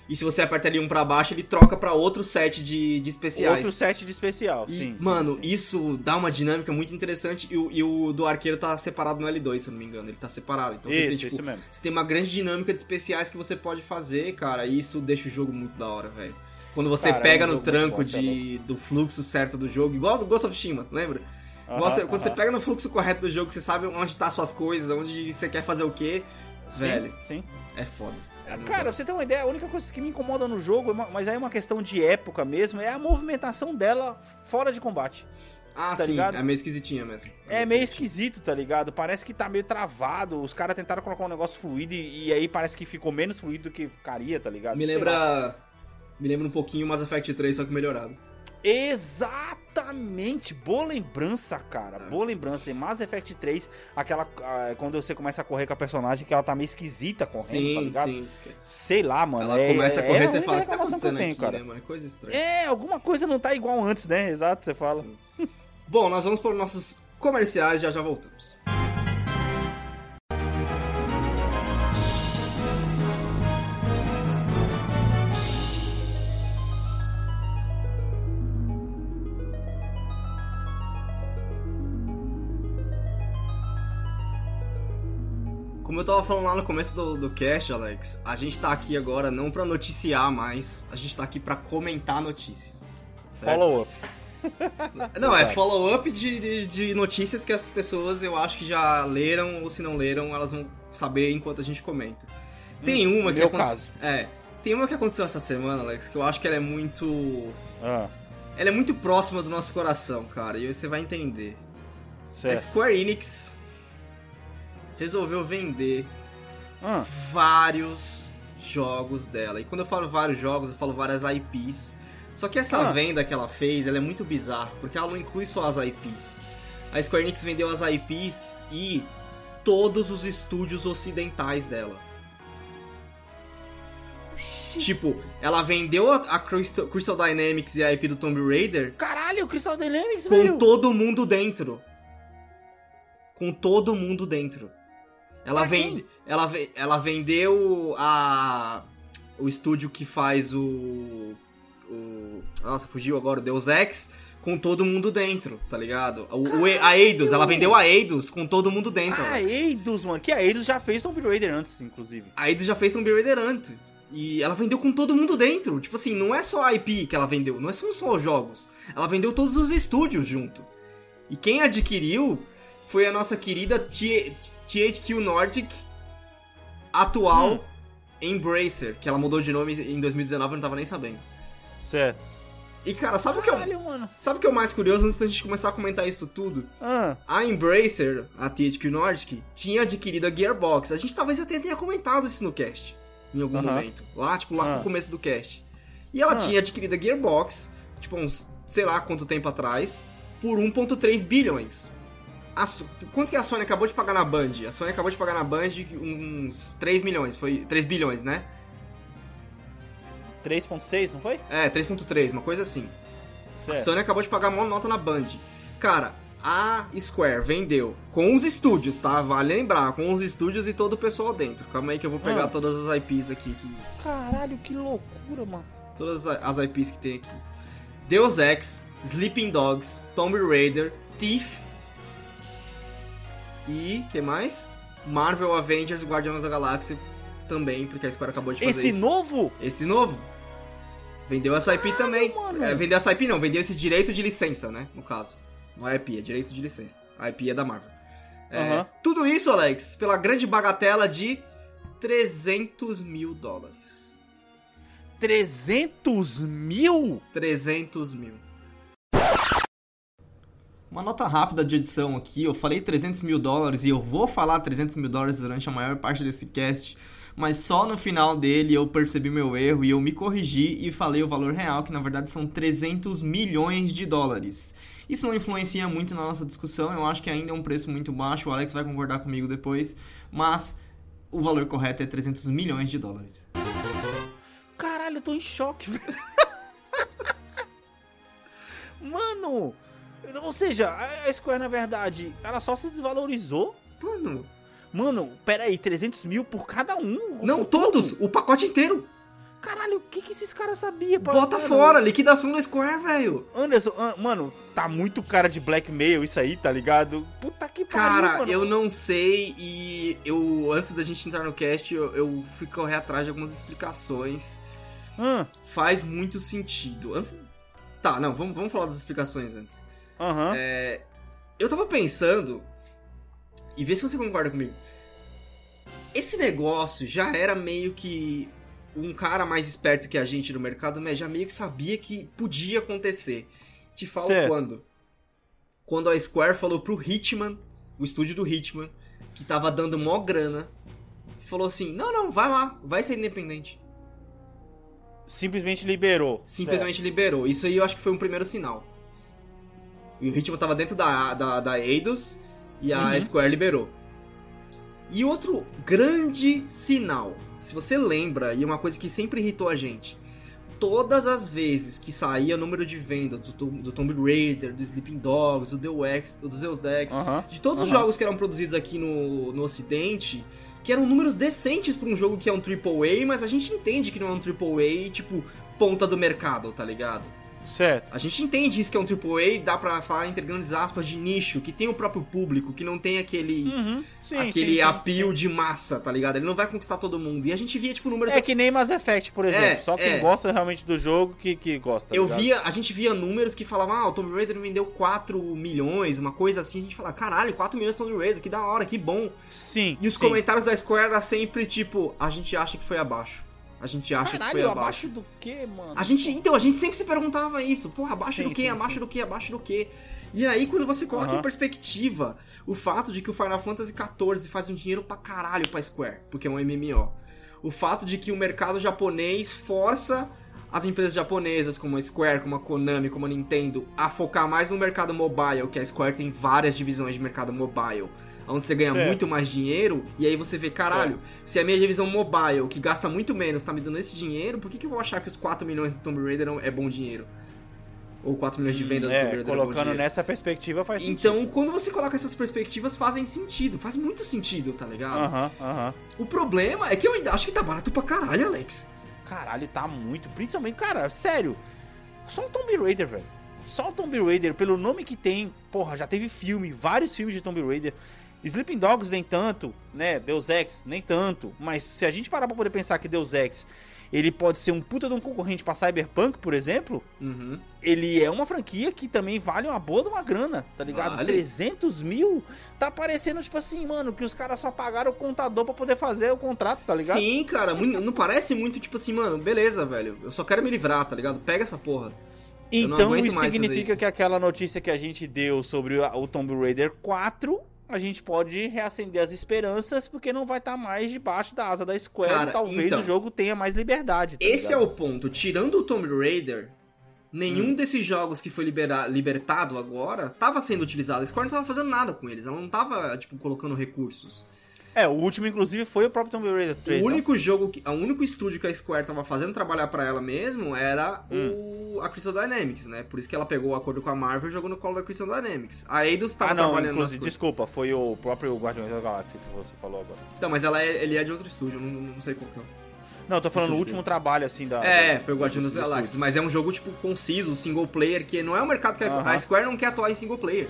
E se você aperta L1 pra baixo, ele troca pra outro set de, de especiais. Outro set de especial, E, sim. sim, mano, sim. isso dá uma dinâmica muito interessante. E o, e o do arqueiro tá separado no L2, se eu não me engano. Ele tá separado. Então você tem, Isso, tipo, isso mesmo. você tem uma grande dinâmica de especiais que você pode fazer, cara. E isso deixa o jogo muito da hora, velho. Quando você Cara, é um pega no jogo tranco muito bom, é de, do fluxo certo do jogo, igual o Ghost of Tsushima, lembra? Aham, você- quando você pega no fluxo correto do jogo, você sabe onde tá suas coisas, onde você quer fazer o quê. Sim, Velho, sim. é foda. É Cara, pra você ter uma ideia, a única coisa que me incomoda no jogo, é mas aí é uma questão de época mesmo, é a movimentação dela fora de combate. ah, tá sim, ligado? é meio esquisitinha mesmo. É meio esquisito, tá ligado? Parece que tá meio travado. Os caras tentaram colocar um negócio fluido e, e aí parece que ficou menos fluido do que ficaria, tá ligado? Me Sei lá. lembra. Me lembra um pouquinho Mass Effect 3, só que melhorado. Exatamente! Boa lembrança, cara. Boa lembrança. Em Mass Effect 3, aquela. ah, quando você começa a correr com a personagem, que ela tá meio esquisita correndo, tá Sim, ligado? sim. Sei lá, mano. Ela é- começa a é correr e você única fala, o que tá que acontecendo tenho, aqui, cara. né, mano? Coisa estranha. É, alguma coisa não tá igual antes, né? Exato, você fala. Bom, nós vamos para os nossos comerciais, já já voltamos. Como eu tava falando lá no começo do, do cast, Alex, a gente tá aqui agora não pra noticiar mais, a gente tá aqui pra comentar notícias. Certo? Follow up. Não, é follow-up de, de, de notícias que essas pessoas eu acho que já leram, ou se não leram, elas vão saber enquanto a gente comenta. Tem uma que meu aconte- caso. É. Tem uma que aconteceu essa semana, Alex, que eu acho que ela é muito. Ah, Ela é muito próxima do nosso coração, cara, e você vai entender. A certo. Square Enix resolveu vender Ah, vários jogos dela. E quando eu falo vários jogos, eu falo várias IPs. Só que essa Ah. venda que ela fez, ela é muito bizarra, porque ela não inclui só as IPs. A Square Enix vendeu as IPs e todos os estúdios ocidentais dela. Tipo, ela vendeu a, Crystal, Crystal Dynamics e a IP do Tomb Raider Caralho, o Crystal Dynamics, com velho. todo mundo dentro. Com todo mundo dentro. Ela, Pra vende, quem? ela, ela vendeu a o estúdio que faz o, o nossa, fugiu agora o Deus Ex com todo mundo dentro, tá ligado? O, o- a Eidos, ela vendeu a Eidos com todo mundo dentro. A Alex. Eidos, mano. Que a Eidos já fez Tomb Raider antes, inclusive. A Eidos já fez Tomb Raider antes. E ela vendeu com todo mundo dentro. Tipo assim, não é só a IP que ela vendeu, não são só os jogos. Ela vendeu todos os estúdios junto. E quem adquiriu foi a nossa querida THQ Nordic, atual Hum. Embracer, que ela mudou de nome em 2019, eu não tava nem sabendo. Certo. E cara, sabe o que é o, sabe o que é o mais curioso antes da gente começar a comentar isso tudo? Ah, A Embracer, a THQ Nordic, tinha adquirido a Gearbox. A gente talvez até tenha comentado isso no cast, em algum Aham. momento. Lá, tipo, lá Ah. no começo do cast. E ela Ah. tinha adquirido a Gearbox, tipo, uns, sei lá quanto tempo atrás, por 1.3 bilhões. A quanto que a Sony acabou de pagar na Band? A Sony acabou de pagar na Band uns 3 milhões, foi 3 bilhões, né? 3.6, não foi? É, 3.3, uma coisa assim. A Certo. Sony acabou de pagar uma nota na Band. Cara, a Square vendeu com os estúdios, tá? Vale lembrar, com os estúdios e todo o pessoal dentro. Calma aí que eu vou pegar Ah. todas as IPs aqui, que, Caralho, que loucura, mano. todas as as IPs que tem aqui. Deus Ex, Sleeping Dogs, Tomb Raider, Thief e que mais? Marvel Avengers e Guardiões da Galáxia também, porque a Square acabou de fazer Esse isso. novo? Esse novo. Vendeu essa IP também. mano. É, vendeu essa IP não, vendeu esse direito de licença, né? No caso. Não é IP, é direito de licença. A IP é da Marvel. É, Aham. Tudo isso, Alex, pela grande bagatela de 300 mil dólares. 300 mil? 300 mil. Uma nota rápida de edição aqui, eu falei 300 mil dólares e eu vou falar 300 mil dólares durante a maior parte desse cast, mas só no final dele eu percebi meu erro e eu me corrigi e falei o valor real, que na verdade são 300 milhões de dólares. Isso não influencia muito na nossa discussão, eu acho que ainda é um preço muito baixo, o Alex vai concordar comigo depois, mas o valor correto é 300 milhões de dólares. Caralho, eu tô em choque, velho. Mano, ou seja, a Square, na verdade, ela só se desvalorizou. Mano, Mano, pera aí, 300 mil por cada um? não todos, o pacote inteiro. Caralho, o que que esses caras sabiam? Bota mano, fora, liquidação da Square, velho. Anderson, mano, tá muito cara de blackmail isso aí, tá ligado? Puta que pariu, Cara, mano. eu não sei e eu, antes da gente entrar no cast, eu, eu fui correr atrás de algumas explicações. Faz muito sentido. Antes. Tá, não, vamos, vamos falar das explicações antes. Aham. É, eu tava pensando, e vê se você concorda comigo. Esse negócio já era meio que um cara mais esperto que a gente no mercado, né, já meio que sabia que podia acontecer. Te falo Certo. quando. Quando a Square falou pro Hitman, o estúdio do Hitman, que tava dando mó grana, falou assim: não, não, vai lá, vai ser independente. Simplesmente liberou. Simplesmente liberou. Isso aí eu acho que foi um primeiro sinal. E o Hitman tava dentro da, da, da Eidos e a Uhum. Square liberou. E outro grande sinal, se você lembra, e uma coisa que sempre irritou a gente, todas as vezes que saía número de venda do, do Tomb Raider, do Sleeping Dogs, do Deus Ex, do Zeus Dex, de todos os jogos que eram produzidos aqui no, no ocidente, que eram números decentes pra um jogo que é um AAA, mas a gente entende que não é um AAA, tipo, ponta do mercado, tá ligado? Certo. A gente entende isso que é um AAA, dá pra falar entre grandes aspas de nicho, que tem o próprio público, que não tem aquele Uhum. Sim, aquele sim, de massa, tá ligado? Ele não vai conquistar todo mundo. E a gente via tipo números É que nem Mass Effect, por exemplo. É, Só quem é. gosta realmente do jogo que, que gosta. tá Eu ligado? via, a gente via números que falavam, ah, o Tomb Raider vendeu 4 milhões, uma coisa assim, a gente falava, caralho, 4 milhões de Tomb Raider, que da hora, que bom. Sim. E os comentários da Square era sempre tipo, a gente acha que foi abaixo. A gente acha que Caralho, foi abaixo abaixo. do que, mano? A gente, então, a gente sempre se perguntava isso, porra, abaixo Sim, do que, sim, abaixo sim. do que, abaixo do que. E aí, quando você coloca em perspectiva o fato de que o Final Fantasy XIV faz um dinheiro pra caralho pra Square, porque é um MMO. O fato de que o mercado japonês força as empresas japonesas, como a Square, como a Konami, como a Nintendo, a focar mais no mercado mobile, que a Square tem várias divisões de mercado mobile, onde você ganha Certo. muito mais dinheiro, e aí você vê, caralho, se a minha divisão mobile, que gasta muito menos, tá me dando esse dinheiro, por que, que eu vou achar que os 4 milhões de Tomb Raider é bom dinheiro? Ou 4 milhões de vendas do Tomb É, Raider Dragon colocando Dia. nessa perspectiva faz sentido. Então, quando você coloca essas perspectivas, fazem sentido. Faz muito sentido, tá ligado? Aham, aham. O problema é que eu ainda acho que tá barato pra caralho, Alex. Caralho, tá muito. Principalmente, cara, sério. Só o Tomb Raider, velho. Só o Tomb Raider, pelo nome que tem, porra, já teve filme, vários filmes de Tomb Raider. Sleeping Dogs nem tanto, né? Deus Ex nem tanto. Mas se a gente parar pra poder pensar que Deus Ex ele pode ser um puta de um concorrente pra Cyberpunk, por exemplo, Uhum. ele é uma franquia que também vale uma boa de uma grana, tá ligado? Vale. 300 mil tá parecendo tipo assim, mano, que os caras só pagaram o contador pra poder fazer o contrato, tá ligado? Sim, cara, não parece muito tipo assim, mano, beleza, velho. Eu só quero me livrar, tá ligado? Pega essa porra. Então isso significa isso. que aquela notícia que a gente deu sobre o o Tomb Raider 4, a gente pode reacender as esperanças, porque não vai estar mais debaixo da asa da Square. Cara, talvez então, o jogo tenha mais liberdade. tá Esse é ligado? o ponto. Tirando o Tomb Raider, nenhum desses jogos que foi libera- libertado agora tava sendo utilizado. A Square não tava fazendo nada com eles. Ela não tava, tipo, colocando recursos. É, o último, inclusive, foi o próprio Tomb Raider 3. o não? único jogo, que, o único estúdio que a Square tava fazendo trabalhar pra ela mesmo era o, a Crystal Dynamics, né? Por isso que ela pegou o acordo com a Marvel e jogou no colo da Crystal Dynamics. A Eidos tava Ah, não, trabalhando inclusive, desculpa, foi o próprio Guardiões da Galáxia que você falou agora. Não, mas ela é, ele é de outro estúdio, não, não sei qual que é. Não, eu tô falando o último trabalho, assim, da... É, do- foi o Guardiões Galáxias, estúdio. mas é um jogo, tipo, conciso, single player, que não é um mercado que a- Aham. a Square não quer atuar em single player.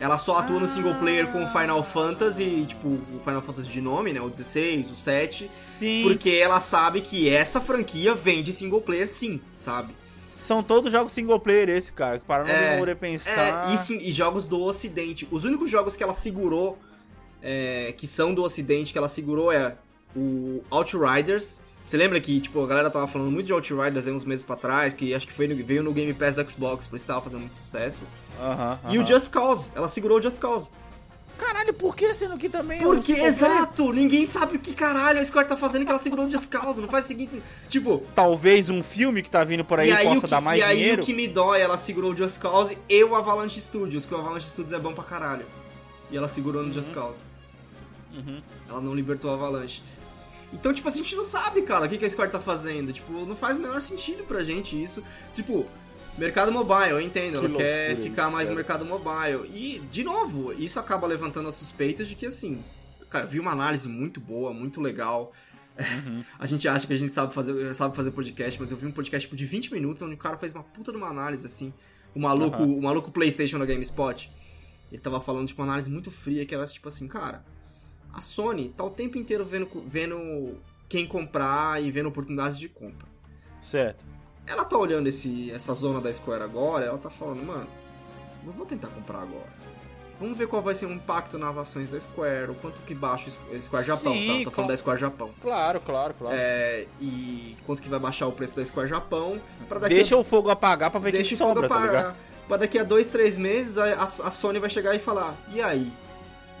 Ela só atua no single player com o Final Fantasy, tipo, o Final Fantasy de nome, né, o 16, o 7, Sim, porque ela sabe que essa franquia vende single player sim, sabe? são todos jogos single player esse, cara, para não É, poder pensar... É, e, sim, e jogos do Ocidente. Os únicos jogos que ela segurou, é, que são do Ocidente, que ela segurou é o Outriders. Você lembra que, tipo, a galera tava falando muito de Outriders aí uns meses pra trás, que acho que foi no- veio no Game Pass da Xbox, por isso tava fazendo muito sucesso. Aham, E o. Just Cause, ela segurou o Just Cause. Caralho, por que sendo que também... é Porque, player? exato, ninguém sabe o que caralho a Square tá fazendo que ela segurou o Just Cause. Não faz o seguinte, tipo, Talvez um filme que tá vindo por aí, e aí, possa que, dar mais e aí dinheiro. o que me dói, ela segurou o Just Cause e o Avalanche Studios, que o Avalanche Studios é bom pra caralho. E ela segurou no Just Cause. Uhum. Ela não libertou o Avalanche. Então, tipo, a gente não sabe, cara, o que, que a Square tá fazendo. Tipo, não faz o menor sentido pra gente isso. Tipo, mercado mobile, eu entendo. Que ela quer ficar mais no mercado mobile. E, de novo, isso acaba levantando as suspeitas de que, assim... Cara, eu vi uma análise muito boa, muito legal. Uhum. A gente acha que a gente sabe fazer, sabe fazer podcast, mas eu vi um podcast tipo, de 20 minutos onde o cara fez uma puta de uma análise, assim. O maluco, Aham. o maluco PlayStation da GameSpot. Ele tava falando, tipo, uma análise muito fria, que era tipo assim, cara, a Sony tá o tempo inteiro vendo, vendo quem comprar e vendo oportunidades de compra. Certo. Ela tá olhando esse, essa zona da Square agora, ela tá falando, mano, não vou tentar comprar agora. Vamos ver qual vai ser o impacto nas ações da Square, o quanto que baixa o Square Japão, Sim, tá? Tô falando da Square Japão. Claro, claro, claro. É, e quanto que vai baixar o preço da Square Japão. Pra daqui Deixa a, o fogo apagar pra ver o que deixa que o fogo sobra, tá ligado? apagar. Pra daqui a dois, três meses, a- a Sony vai chegar e falar: E aí?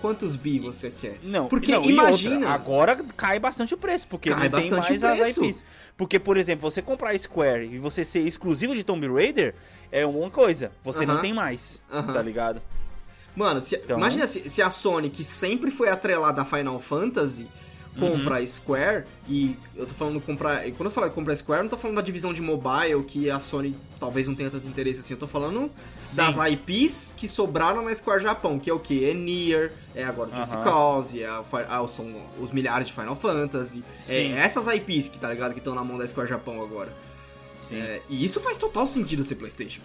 Quantos bi você quer? Não, Porque não, imagina. outra, agora cai bastante o preço, porque Cai não tem mais o as. IPs. Porque, por exemplo, você comprar Square e você ser exclusivo de Tomb Raider é uma coisa. Você não Aham. tem mais, Aham. tá ligado? Mano, se- Então- imagina se, se a Sony, que sempre foi atrelada a Final Fantasy, compra Uhum. a Square, e eu tô falando comprar. e Quando eu falo comprar a Square, eu não tô falando da divisão de mobile, que a Sony talvez não tenha tanto interesse assim. Eu tô falando Sim. das IPs que sobraram na Square Japão, que é o que? É Nier, é agora o Just Aham. Cause, é, ah, são os milhares de Final Fantasy. É essas IPs que tá ligado que estão na mão da Square Japão agora. É, e isso faz total sentido ser PlayStation.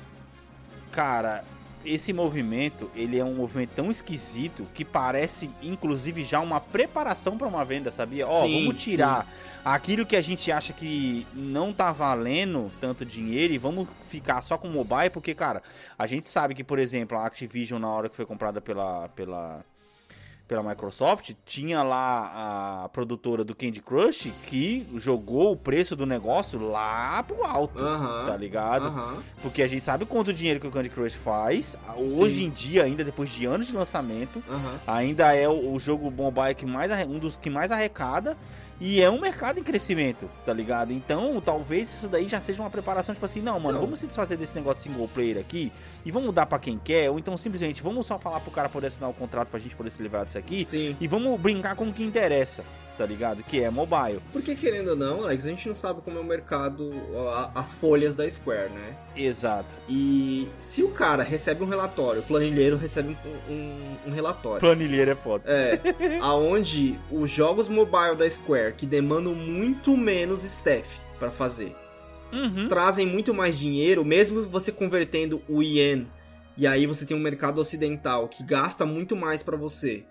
Cara, esse movimento, ele é um movimento tão esquisito que parece, inclusive, já uma preparação pra uma venda, sabia? Ó, Sim, vamos tirar aquilo que a gente acha que não tá valendo tanto dinheiro e vamos ficar só com mobile, porque, cara, a gente sabe que, por exemplo, a Activision, na hora que foi comprada pela... pela pela Microsoft, tinha lá a produtora do Candy Crush que jogou o preço do negócio lá pro alto, tá ligado? Porque a gente sabe quanto dinheiro que o Candy Crush faz. Hoje Sim. em dia, ainda depois de anos de lançamento, ainda é o, o jogo mobile que mais um dos que mais arrecada. E é um mercado em crescimento, tá ligado? Então, talvez isso daí já seja uma preparação, tipo assim, não, mano, Então. vamos se desfazer desse negócio single player aqui e vamos dar pra quem quer, ou então simplesmente vamos só falar pro cara poder assinar o contrato pra gente poder se livrar disso aqui Sim. e vamos brincar com o que interessa. Tá ligado? Que é mobile. Porque querendo ou não, Alex, a gente não sabe como é o mercado, as folhas da Square, né? Exato. E se o cara recebe um relatório, o planilheiro recebe um, um- um relatório. Planilheiro é foda. É, aonde os jogos mobile da Square, que demandam muito menos staff pra fazer, Uhum. trazem muito mais dinheiro, mesmo você convertendo o ien, e aí você tem um mercado ocidental que gasta muito mais pra você.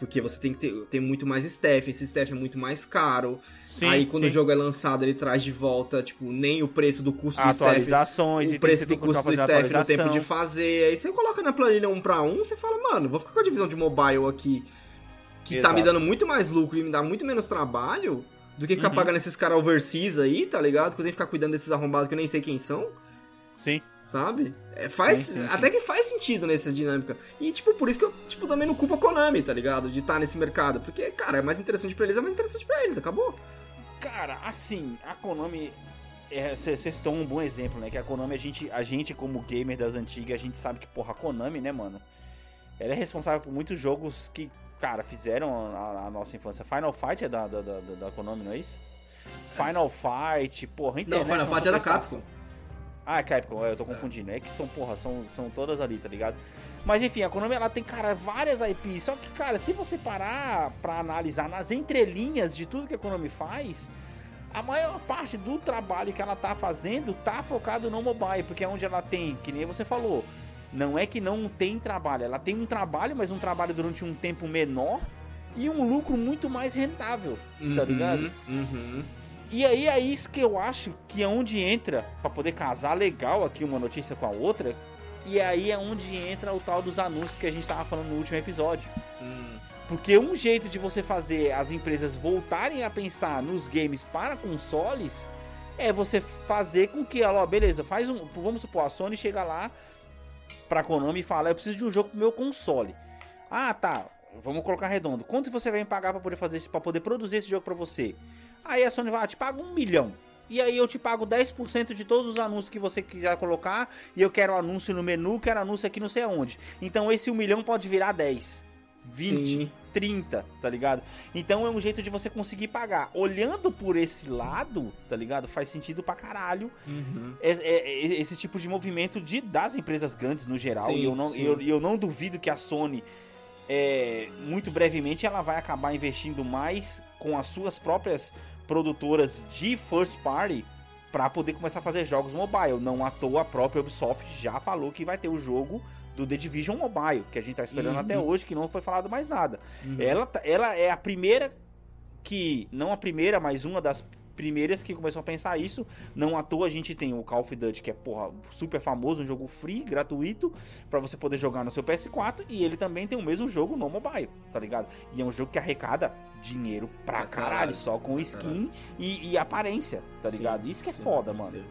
Porque você tem que ter, ter muito mais staff, esse staff é muito mais caro. Sim, aí quando sim. o jogo é lançado, ele traz de volta, tipo, nem o preço do custo do staff Atualizações, o preço do custo do staff no tempo de fazer. Aí você coloca na planilha um pra um, você fala, mano, vou ficar com a divisão de mobile aqui, que tá Exato. me dando muito mais lucro e me dá muito menos trabalho, do que ficar Uhum. pagando esses caras overseas aí, tá ligado? Que eu tenho que ficar cuidando desses arrombados que eu nem sei quem são, Sim. sabe? É, faz, Sim, sim, até que faz sentido nessa dinâmica. E, tipo, por isso que eu, tipo, também não culpo a Konami, tá ligado? De estar nesse mercado. Porque, cara, é mais interessante pra eles, é mais interessante pra eles, acabou. Cara, assim, a Konami. Você citou um bom exemplo, né? Que a Konami, a gente, a gente, como gamer das antigas, a gente sabe que, porra, a Konami, né, mano? Ela é responsável por muitos jogos que, cara, fizeram a, a nossa infância. Final Fight é da, da, da, da- Konami, não é isso? Final Fight, porra, Não, International Final Fight é da. Capcom. Ah, é Capcom, é, eu tô confundindo. É que são, porra, são, são todas ali, tá ligado? Mas enfim, a Konami ela tem, cara, várias IPs. Só que, cara, se você parar pra analisar nas entrelinhas de tudo que a Konami faz, a maior parte do trabalho que ela tá fazendo tá focado no mobile, porque é onde ela tem, que nem você falou, não é que não tem trabalho, ela tem um trabalho, mas um trabalho durante um tempo menor e um lucro muito mais rentável, tá ligado? Uhum. E aí é isso que eu acho que é onde entra, pra poder casar legal aqui uma notícia com a outra, e aí é onde entra o tal dos anúncios que a gente tava falando no último episódio. Hum. Porque um jeito de você fazer as empresas voltarem a pensar nos games para consoles é você fazer com que ela, ó, beleza, faz um, vamos supor, a Sony chega lá pra Konami e fala, eu preciso de um jogo pro meu console. Ah, tá, vamos colocar redondo. Quanto você vai me pagar pra poder fazer isso, para poder produzir esse jogo pra você? Aí a Sony vai, ah, te pago um milhão. E aí eu te pago 10% de todos os anúncios que você quiser colocar. E eu quero anúncio no menu, quero anúncio aqui não sei aonde. Então esse um milhão pode virar 10, 20, Sim. 30, tá ligado? Então é um jeito de você conseguir pagar. Olhando por esse lado, tá ligado? Faz sentido pra caralho Uhum. é- é- é- esse tipo de movimento de, das empresas grandes no geral. Sim, e eu não, eu, eu não duvido que a Sony, é, muito brevemente, ela vai acabar investindo mais com as suas próprias produtoras de first party para poder começar a fazer jogos mobile. Não à toa, a própria Ubisoft já falou que vai ter o jogo do The Division Mobile, que a gente tá esperando Uhum. até hoje, que não foi falado mais nada. Uhum. Ela, tá- ela é a primeira que, não a primeira, mas uma das primeiras que começou a pensar isso. Não à toa a gente tem o Call of Duty, que é, porra, super famoso, um jogo free, gratuito, pra você poder jogar no seu PS4, e ele também tem o mesmo jogo no mobile, tá ligado? E é um jogo que arrecada dinheiro pra caralho, só com skin e, e aparência, tá Sim, ligado? Isso que é sim, foda, mano. sim.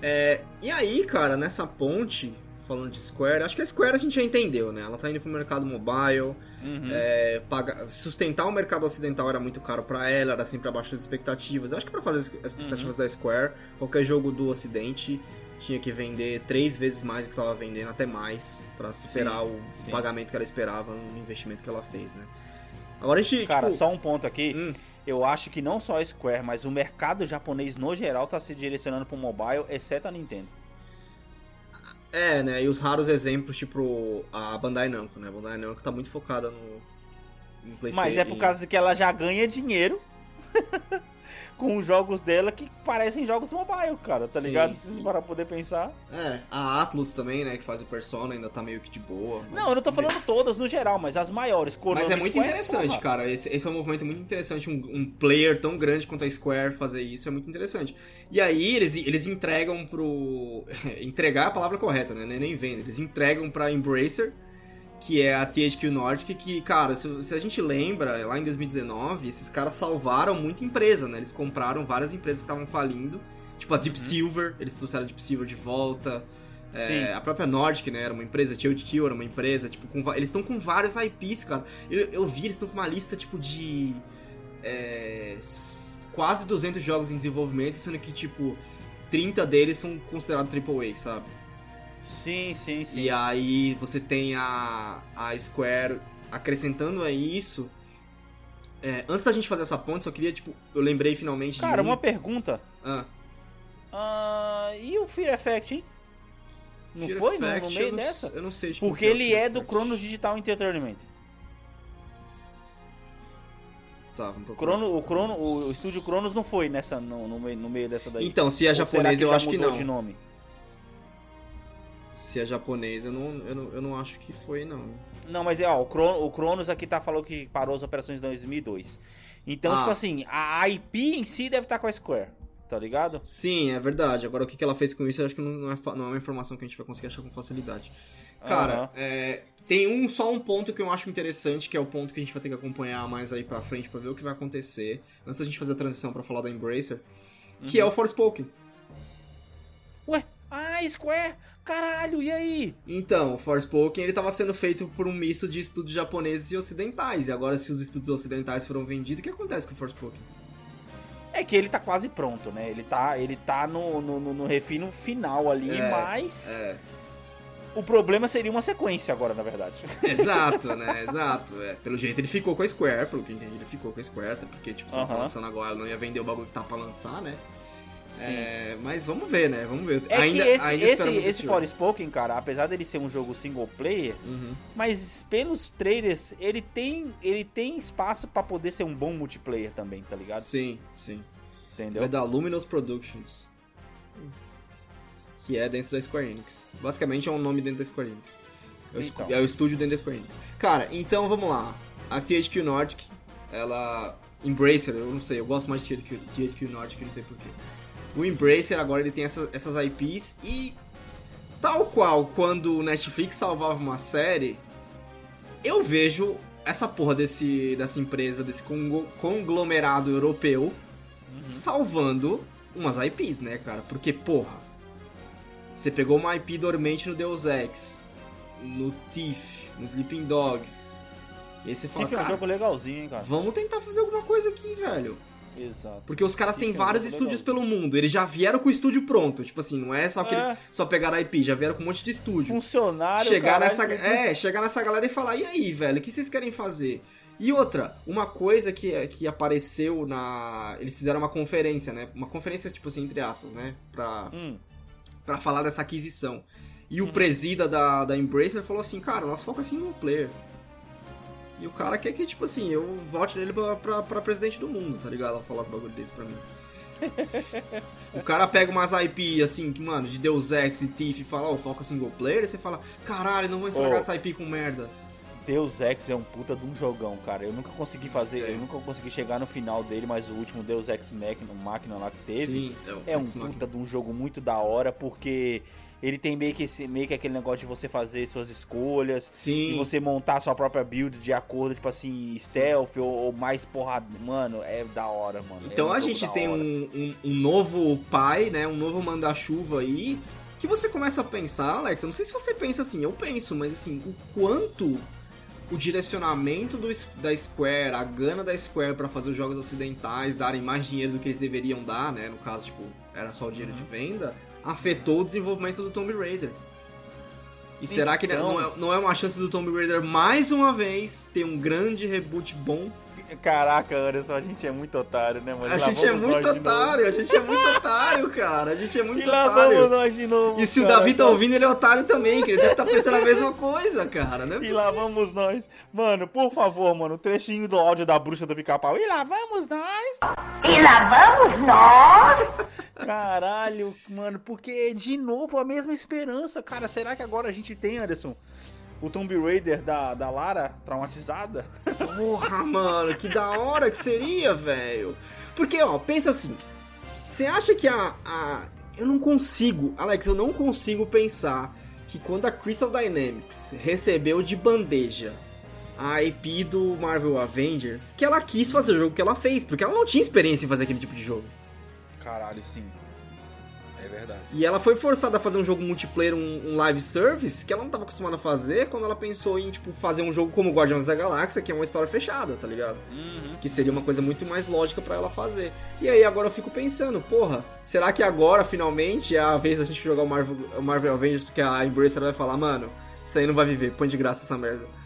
É, e aí, cara, nessa ponte, falando de Square, acho que a Square a gente já entendeu, né? Ela tá indo pro mercado mobile, Uhum. é, paga- sustentar o mercado ocidental era muito caro pra ela, era sempre abaixo das expectativas. Eu acho que pra fazer as expectativas Uhum. da Square, qualquer jogo do ocidente tinha que vender três vezes mais do que tava vendendo, até mais, pra superar Sim, o sim. pagamento que ela esperava no investimento que ela fez, né? Agora a gente, Cara, tipo, só um ponto aqui. Hum. Eu acho que não só a Square, mas o mercado japonês no geral tá se direcionando pro mobile, exceto a Nintendo. É, né? E os raros exemplos, tipo a Bandai Namco, né? A Bandai Namco tá muito focada no. Mas é por causa que ela já ganha dinheiro com os jogos dela que parecem jogos mobile, cara, tá Sim, ligado? Sim. pra poder pensar. É, a Atlus também, né, que faz o Persona, ainda tá meio que de boa. mas- Não, eu não tô falando todas no geral, mas as maiores. Konami, Mas é muito Square, interessante, porra. cara. Esse, esse é um movimento muito interessante. Um, um player tão grande quanto a Square fazer isso é muito interessante. E aí eles, eles entregam pro. entregar é a palavra correta, né? Nem venda. Eles entregam pra Embracer, que é a THQ Nordic, que, cara, se, se a gente lembra, lá em 2019, esses caras salvaram muita empresa, né? Eles compraram várias empresas que estavam falindo. Tipo a Deep Silver, eles trouxeram a Deep Silver de volta. É, a própria Nordic, né, era uma empresa, THQ era uma empresa, tipo, com eles estão com vários IPs, cara. Eu, eu vi, eles estão com uma lista, tipo, de é, quase 200 jogos em desenvolvimento, sendo que, tipo, 30 deles são considerados AAA, sabe? Sim, sim, sim. E aí você tem a, a Square acrescentando a isso É, antes da gente fazer essa ponte, só queria, tipo, eu lembrei finalmente de. Cara, um- uma pergunta. Ah, Ah, e o Fear Effect, hein? Não Fear foi no- no, Effect, meio eu não, dessa? Eu não sei Porque que ele Fear é do Effect. Cronos Digital Entertainment. Tá. Crono, o, Crono, o estúdio Cronos não foi nessa, no, no meio, no meio dessa daí. Então, se é Ou japonês, eu acho que não. de nome? Se é japonês, eu não, eu, não, eu não acho que foi, não. Não, mas é, ó, o, Crono, o Cronos aqui tá falando que parou as operações em 2002. Então, Ah. tipo assim, a IP em si deve estar com a Square, tá ligado? Sim, é verdade. Agora, o que que ela fez com isso, eu acho que não é, não é uma informação que a gente vai conseguir achar com facilidade. Cara, Aham. é, tem um só um ponto que eu acho interessante, que é o ponto que a gente vai ter que acompanhar mais aí pra frente pra ver o que vai acontecer, antes da gente fazer a transição pra falar da Embracer, que Uhum. é o Forspoken. Ué, ah, Square, caralho, e aí? Então, o Forspoken ele tava sendo feito por um misto de estudos japoneses e ocidentais, e agora se os estudos ocidentais foram vendidos, o que acontece com o Forspoken? É que ele tá quase pronto, né? Ele tá, ele tá no, no, no- no refino final ali, É, mas É, o problema seria uma sequência agora, na verdade. exato, né? Exato. É. Pelo jeito ele ficou com a Square, pelo que eu entendi, ele ficou com a Square, porque, tipo, se ela tá Aham. lançando agora, não ia vender o bagulho que tá pra lançar, né? É, mas vamos ver, né? Vamos ver. É ainda, que esse, ainda esse, esse. Forspoken, cara, apesar dele ser um jogo single player, Uhum. mas pelos trailers, ele tem, ele tem espaço pra poder ser um bom multiplayer também, tá ligado? Sim, sim. Entendeu? É da Luminous Productions. Que é dentro da Square Enix. Basicamente é um nome dentro da Square Enix. É o, Então. é o estúdio dentro da Square Enix. Cara, então vamos lá. A THQ Nordic, ela. Embracer, eu não sei, eu gosto mais de THQ Nordic, não sei porquê. O Embracer agora ele tem essa- essas IPs e. Tal qual quando o Netflix salvava uma série, eu vejo essa porra desse, dessa empresa, desse conglomerado europeu, salvando umas IPs, né, cara? Porque, porra, você pegou uma IP dormente no Deus Ex, no Thief, no Sleeping Dogs, e aí você fala, Sim, é um jogo legalzinho, hein, cara. vamos tentar fazer alguma coisa aqui, velho. Exato. Porque os caras têm é vários estúdios legal. pelo mundo, eles já vieram com o estúdio pronto, tipo assim, não é só que É. eles só pegaram a IP, já vieram com um monte de estúdio Funcionário, chegar caralho, nessa, que- é, chegar nessa galera e falar, e aí, velho, o que vocês querem fazer? E outra, uma coisa que, que apareceu na. Eles fizeram uma conferência, né? Uma conferência, tipo assim, entre aspas, né? Pra, Hum, pra falar dessa aquisição. E Uhum. o presida da, da Embracer falou assim, cara, nosso foco é single player. E o cara quer que, tipo assim, eu vote nele pra, pra, pra presidente do mundo, tá ligado? Ela falar um bagulho desse pra mim. o cara pega umas IP, assim, que, mano, de Deus Ex e Thief e fala, ó, foca single player, e você fala, caralho, não vou estragar Ô. essa IP com merda. Deus Ex é um puta de um jogão, cara. Eu nunca consegui fazer, É. eu nunca consegui chegar no final dele, mas o último Deus Ex Machina, Máquina lá que teve, Sim, é um Ex Machina. puta de um jogo muito da hora, porque ele tem meio que, esse, meio que aquele negócio de você fazer suas escolhas, Sim. e você montar sua própria build de acordo, tipo assim, stealth ou, ou mais porrada. Mano, é da hora, mano. É Então um a gente tem um, um, um novo pai, né? Um novo manda-chuva aí. Que você começa a pensar, Alex. Eu não sei se você pensa assim, eu penso, mas assim, o quanto o direcionamento do, da Square, a gana da Square pra fazer os jogos ocidentais darem mais dinheiro do que eles deveriam dar, né? No caso, tipo, era só o dinheiro de venda, afetou o desenvolvimento do Tomb Raider. E será que Então- não é, não é uma chance do Tomb Raider mais uma vez ter um grande reboot bom? Caraca, Anderson, a gente é muito otário, né, mano? A Lá gente é muito otário, a gente é muito otário, cara. A gente é E muito lá vamos otário. nós de novo. E se o cara, Davi tá cara. ouvindo, ele é otário também, que ele deve estar pensando a mesma coisa, cara. Não é E lá possível. vamos nós. Mano, por favor, mano, o trechinho do áudio da bruxa do pica-pau. E lá vamos nós. E lá vamos nós! Caralho, mano, porque de novo a mesma esperança. Cara, será que agora a gente tem, Anderson, o Tomb Raider da, da Lara traumatizada? Porra, mano, que da hora que seria, velho. Porque, ó, pensa assim. Você acha que a, a. Eu não consigo, Alex, eu não consigo pensar que quando a Crystal Dynamics recebeu de bandeja a IP do Marvel Avengers, que ela quis fazer o jogo que ela fez, porque ela não tinha experiência em fazer aquele tipo de jogo. Caralho, sim. Verdade. E ela foi forçada a fazer um jogo multiplayer, um, um live service, que ela não estava acostumada a fazer quando ela pensou em, tipo, fazer um jogo como Guardiões da Galáxia, que é uma história fechada, tá ligado? Que seria uma coisa muito mais lógica pra ela fazer. E aí agora eu fico pensando, porra, será que agora, finalmente, é a vez da gente jogar o Marvel, o Marvel Avengers, porque a Embracer vai falar, mano, isso aí não vai viver, põe de graça essa merda.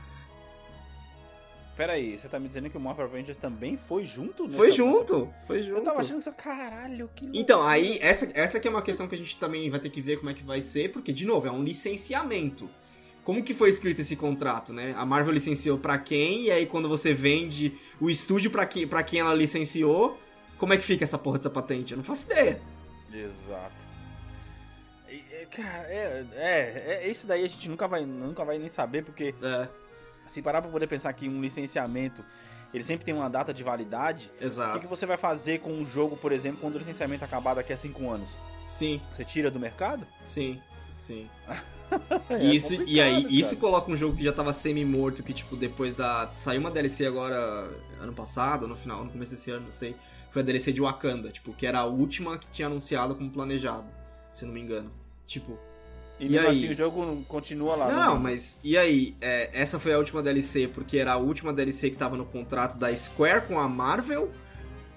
Pera aí, você tá me dizendo que o Marvel Avengers também foi junto? nessa- Foi nessa- junto, foi junto. Eu tava achando que isso, caralho, que louco. Então, aí, essa, essa que é uma questão que a gente também vai ter que ver como é que vai ser, porque, de novo, é um licenciamento. Como que foi escrito esse contrato, né? A Marvel licenciou pra quem, e aí quando você vende o estúdio pra quem, pra quem ela licenciou, como é que fica essa porra dessa patente? Eu não faço ideia. Exato. Cara, é, é, é, esse daí a gente nunca vai, nunca vai nem saber, porque É, se parar pra poder pensar que um licenciamento, ele sempre tem uma data de validade, o que, exato. você vai fazer com um jogo, por exemplo, quando o licenciamento acabar daqui a 5 anos? Sim, Você tira do mercado? sim, sim. É E isso, e aí, isso cara. coloca um jogo que já tava semi-morto, que, tipo, depois da. Saiu uma DLC agora, ano passado, no final, no começo desse ano, não sei. Foi a DLC de Wakanda, tipo, que era a última que tinha anunciado como planejado, se não me engano. Tipo. E, E mesmo aí? assim o jogo continua lá. Não, né? não, mas e aí? É, essa foi a última DLC porque era a última DLC que tava no contrato da Square com a Marvel.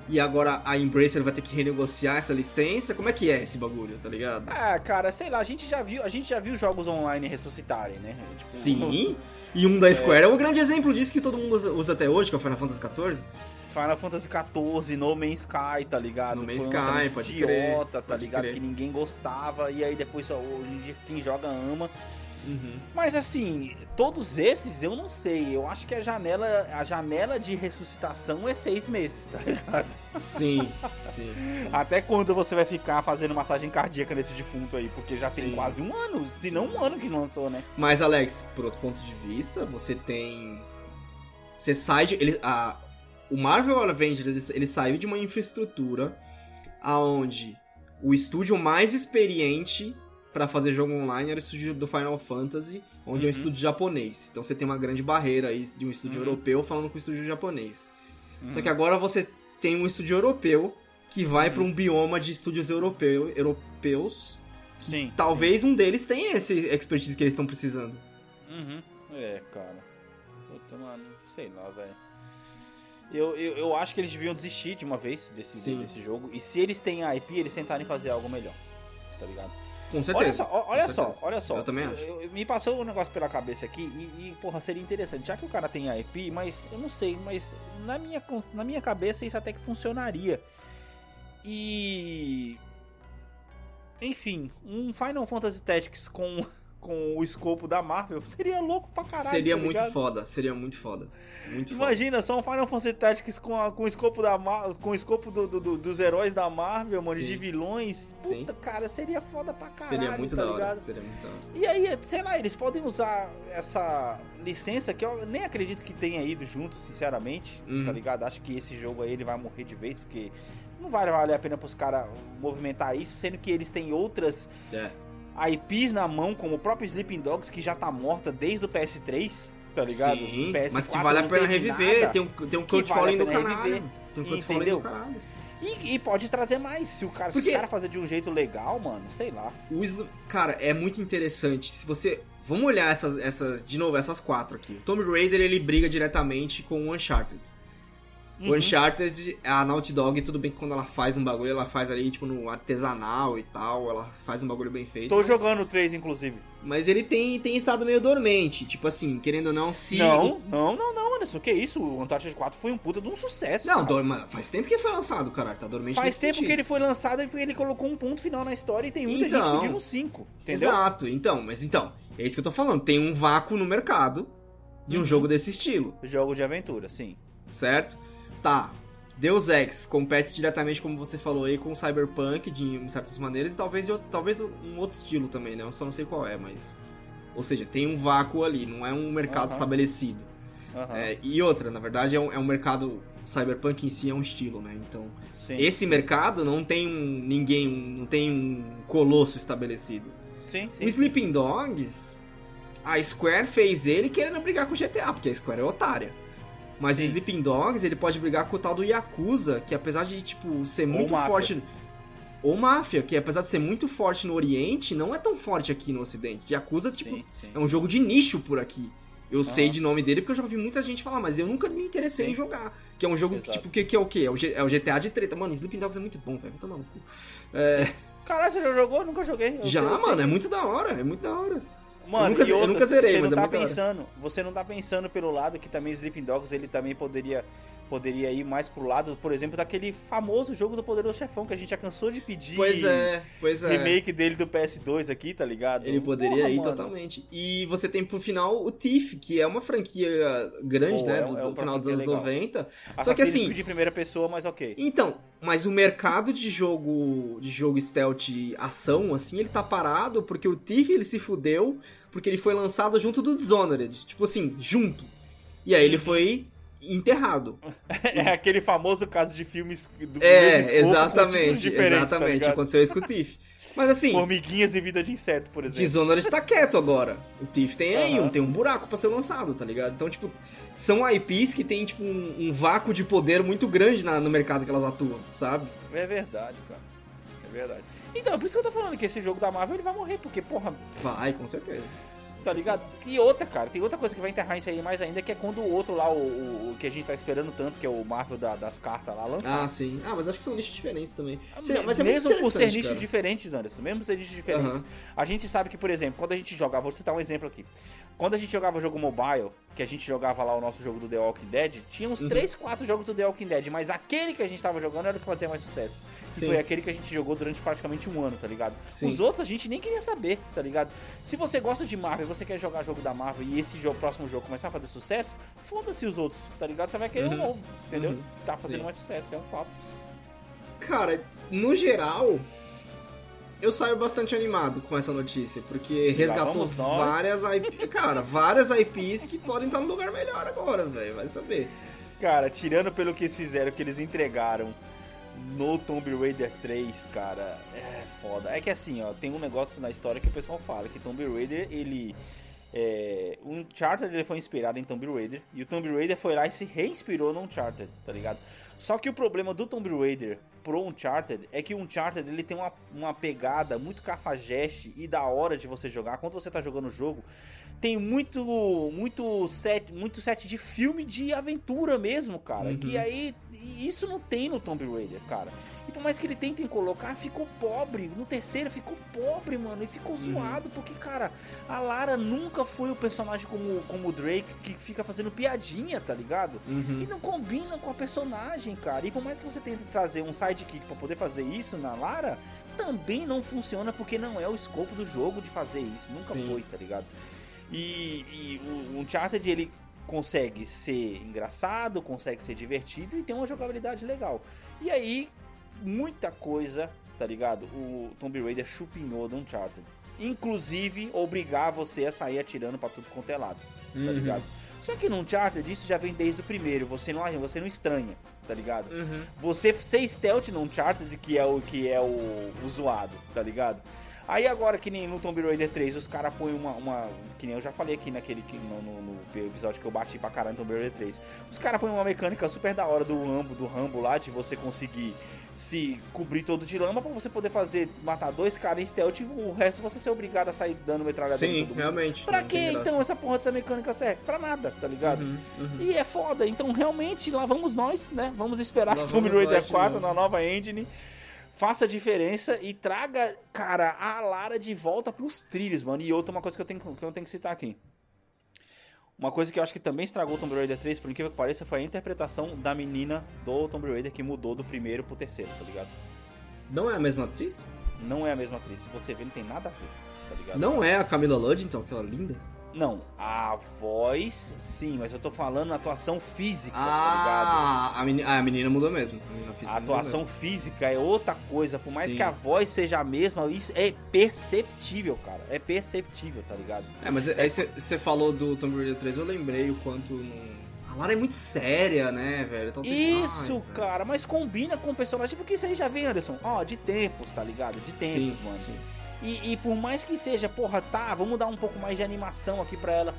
E agora a Embracer vai ter que renegociar essa licença. Como é que é esse bagulho, tá ligado? Ah, cara, sei lá, a gente já viu, a gente já viu jogos online ressuscitarem, né? Tipo, Sim. E um da Square é. um grande exemplo disso que todo mundo usa, usa até hoje, que é o Final Fantasy XIV. Final Fantasy XIV, No Man's Sky, tá ligado? No Man's um Sky, lançamento pode idiota, crer, tá pode ligado? crer. Que ninguém gostava, e aí depois hoje em dia quem joga ama. Uhum. Mas assim, todos esses eu não sei. Eu acho que a janela, a janela de ressuscitação é seis meses, tá ligado? Sim, sim. Até quando você vai ficar fazendo massagem cardíaca nesse defunto aí? Porque já tem Sim. quase um ano, se não um ano que lançou, né? Mas, Alex, por outro ponto de vista, você tem. Você sai de. Ele, a, o Marvel Avengers ele saiu de uma infraestrutura aonde o estúdio mais experiente pra fazer jogo online era o estúdio do Final Fantasy, onde é um estúdio japonês. Então você tem uma grande barreira aí de um estúdio europeu falando com o estúdio japonês. Só que agora você tem um estúdio europeu que vai pra um bioma de estúdios europeu, europeus. Sim. Talvez um deles tenha esse expertise que eles estão precisando. Uhum. É, cara. Puta, mano, sei lá, velho. Eu, eu, eu acho que eles deviam desistir de uma vez desse, desse jogo. E se eles têm a IP, eles tentarem fazer algo melhor. Tá ligado? Com certeza. Olha só, olha Com só, certeza. olha só. Eu também acho. Eu- eu- me passou um negócio pela cabeça aqui e, e, porra, seria interessante. Já que o cara tem a IP, mas eu não sei, mas na minha, na minha cabeça isso até que funcionaria. E. Enfim, um Final Fantasy Tactics com, com o escopo da Marvel seria louco pra caralho. seria tá muito foda, seria muito foda. Muito foda. Imagina só um Final Fantasy Tactics com, a- com o escopo, da com o escopo do- do- do- dos heróis da Marvel, mano, Sim. de vilões. Sim. Puta, cara, seria foda pra caralho. Seria muito tá da hora. Seria muito da hora. E aí, sei lá, eles podem usar essa licença que eu nem acredito que tenha ido junto, sinceramente, Uhum. tá ligado? Acho que esse jogo aí ele vai morrer de vez, porque não vai valer a pena pros caras movimentar isso, sendo que eles têm outras É. IPs na mão, como o próprio Sleeping Dogs, que já tá morta desde o PS3, tá ligado? Sim, PS4 mas que vale a pena reviver. nada. Tem um, tem um cult vale a do caralho. Tem um Entendeu? do caralho. E, e pode trazer mais, se o cara, se Porque- os cara fazer de um jeito legal, mano, sei lá. O. Cara, é muito interessante. Se você. Vamos olhar essas, essas. De novo, essas quatro aqui. O Tomb Raider ele briga diretamente com o Uncharted. Uhum. O Uncharted, a Naughty Dog, tudo bem que quando ela faz um bagulho, ela faz ali, tipo, no artesanal e tal, ela faz um bagulho bem feito. Tô mas- jogando o 3, inclusive. Mas ele tem, tem estado meio dormente. Tipo assim, querendo ou não, se. Não, não, não, não, Anderson. Que isso? O Uncharted 4 foi um puta de um sucesso. Não, cara. mano, faz tempo que foi lançado, caralho. Tá dormente Faz tempo sentido. que ele foi lançado e ele colocou um ponto final na história e tem muita Então. gente pedindo 5. Entendeu? Exato, então, mas então, é isso que eu tô falando. Tem um vácuo no mercado de um Uhum. jogo desse estilo, Jogo de aventura, sim. certo? Tá. Deus Ex compete diretamente, como você falou aí, com o Cyberpunk de certas maneiras e talvez, outro, talvez um outro estilo também, né? Eu só não sei qual é, mas. Ou seja, tem um vácuo ali, não é um mercado estabelecido. É, e outra, na verdade, é um, é um mercado. Cyberpunk em si é um estilo, né? Então, sim. esse mercado não tem um ninguém, um- não tem um colosso estabelecido. Sim, sim. O Sleeping Dogs, a Square fez ele querendo brigar com o GTA, porque a Square é otária. Mas Sim. Sleeping Dogs, ele pode brigar com o tal do Yakuza, que apesar de, tipo, ser muito Máfia. forte... Ou Máfia, que apesar de ser muito forte no Oriente, não é tão forte aqui no Ocidente. Yakuza, tipo, Sim, sim. é um jogo de nicho por aqui. Eu sei de nome dele porque eu já ouvi muita gente falar, mas eu nunca me interessei em jogar. Que é um jogo, Exato. tipo, que, que é o quê? É o, G- é o GTA de treta. Mano, Sleeping Dogs é muito bom, velho. Vai tomar no cu. É, Caralho, você já jogou? Nunca joguei. Eu já, sei- eu sei mano, é muito da hora. É muito da hora. Mano, eu nunca, e eu nunca zerei, você mas é não tá muito da hora. pensando, você não tá pensando pelo lado que também Sleeping Dogs ele também poderia poderia ir mais pro lado, por exemplo, daquele famoso jogo do Poderoso Chefão que a gente já cansou de pedir. Pois é, pois é. Remake dele do PS2 aqui, tá ligado? Ele poderia Porra, ir mano. totalmente. E você tem pro final o Thief, que é uma franquia grande, Pô, né? é- Do, é do final dos anos legal. 90. Só que assim. De primeira pessoa, mas ok. Então, mas o mercado de jogo de jogo stealth ação, assim, ele tá parado porque o Thief ele se fudeu porque ele foi lançado junto do Dishonored. Tipo assim, junto. E aí Uhum. ele foi enterrado. É aquele famoso caso de filmes do É, mesmo escopo, exatamente, tá exatamente. ligado? Aconteceu isso com o Thief. Mas assim, Formiguinhas e vida de inseto, por exemplo. Dishonored tá quieto agora. O Thief tem aí, Aham. um, tem um buraco pra ser lançado, tá ligado? Então, tipo, são IPs que tem, tipo, um, um vácuo de poder muito grande na- no mercado que elas atuam, sabe? É verdade, cara. É verdade. Então, é por isso que eu tô falando que esse jogo da Marvel ele vai morrer, porque, porra, Vai, com certeza. Tá ligado? E outra, cara, tem outra coisa que vai enterrar isso aí mais ainda, que é quando o outro lá, o, o- o que a gente tá esperando tanto, que é o Marvel da- das cartas lá, lançar. Ah, sim. Ah, mas acho que são nichos diferentes também. Me- Sim, mas é mesmo por ser nichos cara. diferentes, Anderson, mesmo por ser nichos diferentes. A gente sabe que, por exemplo, quando a gente jogava, vou citar um exemplo aqui. Quando a gente jogava jogo mobile, que a gente jogava lá o nosso jogo do The Walking Dead, tinha Uhum. uns 3, 4 jogos do The Walking Dead, mas aquele que a gente tava jogando era o que fazia mais sucesso. Sim. foi aquele que a gente jogou durante praticamente um ano, tá ligado? Sim. Os outros a gente nem queria saber, tá ligado? Se você gosta de Marvel e você quer jogar jogo da Marvel e esse jogo, próximo jogo começar a fazer sucesso, foda-se os outros, tá ligado? Você vai querer um Uhum. novo, entendeu? Uhum. Tá fazendo Sim. mais sucesso, é um fato. Cara, no geral, eu saio bastante animado com essa notícia, porque resgatou várias IPs. Cara, várias IPs que podem estar num lugar melhor agora, velho. Vai saber. Cara, tirando pelo que eles fizeram, que eles entregaram no Tomb Raider 3, cara, é foda. É que assim, ó, tem um negócio na história que o pessoal fala, que Tomb Raider, ele... É, o Uncharted ele foi inspirado em Tomb Raider, e o Tomb Raider foi lá e se reinspirou no Uncharted, tá ligado? Só que o problema do Tomb Raider pro Uncharted é que o Uncharted ele tem uma, uma pegada muito cafajeste e da hora de você jogar. Quando você tá jogando o jogo, tem muito muito set, muito set de filme de aventura mesmo, cara. Uhum. Que aí isso não tem no Tomb Raider, cara. E por mais que ele tentem colocar, ficou pobre. No terceiro ficou pobre, mano, e ficou Uhum. zoado porque, cara, a Lara nunca foi o personagem como como o Drake que fica fazendo piadinha, tá ligado? Uhum. E não combina com a personagem, cara. E por mais que você tente trazer um sidekick pra poder fazer isso na Lara, também não funciona porque não é o escopo do jogo de fazer isso. Nunca Sim. foi, tá ligado? E, e o Uncharted, ele consegue ser engraçado, consegue ser divertido e tem uma jogabilidade legal. E aí, muita coisa, tá ligado? O Tomb Raider chupinhou do Uncharted. Inclusive, obrigar você a sair atirando pra tudo quanto é lado, tá Uhum. ligado? Só que no Uncharted isso já vem desde o primeiro, você não, você não estranha, tá ligado? Uhum. Você ser stealth no Uncharted, que é o que é o, o zoado, tá ligado? Aí agora, que nem no Tomb Raider 3, os caras põem uma, uma. Que nem eu já falei aqui naquele. que- No, no- no episódio que eu bati pra caralho no Tomb Raider 3. Os caras põem uma mecânica super da hora do Rambo, do Rambo lá, de você conseguir se cobrir todo de lama pra você poder fazer. matar dois caras em stealth e o resto você ser obrigado a sair dando metralhadora em Sim, todo mundo. realmente. Pra que então essa porra dessa mecânica serve? Pra nada, tá ligado? Uhum, uhum. E é foda, então realmente lá vamos nós, né? Vamos esperar Lá que Tomb Raider nós de 4 novo. na nova engine faça a diferença e traga, cara, a Lara de volta pros trilhos, mano. E outra uma coisa que eu tenho, que eu tenho que citar aqui. Uma coisa que eu acho que também estragou o Tomb Raider 3, por incrível que pareça, foi a interpretação da menina do Tomb Raider que mudou do primeiro pro terceiro, tá ligado? Não é a mesma atriz? Não é a mesma atriz. Se você ver, não tem nada a ver, tá ligado? Não é a Camila Ludd, então, aquela linda? Não, a voz, sim, mas eu tô falando a atuação física, tá ligado? Ah, a menina, ah, a menina mudou mesmo. A, menina A atuação mesmo. física é outra coisa, por mais Sim. que a voz seja a mesma, isso é perceptível, cara. É perceptível, tá ligado? É, mas aí você falou do Tomb Raider 3, eu lembrei o quanto. Não... A Lara é muito séria, né, velho? Então Isso, Ai, velho. cara, mas combina com o personagem, porque isso aí já vem, Anderson, ó, de tempos, tá ligado? De tempos, Sim, mano. sim. E, e por mais que seja, porra, tá, vamos dar um pouco mais de animação aqui pra ela.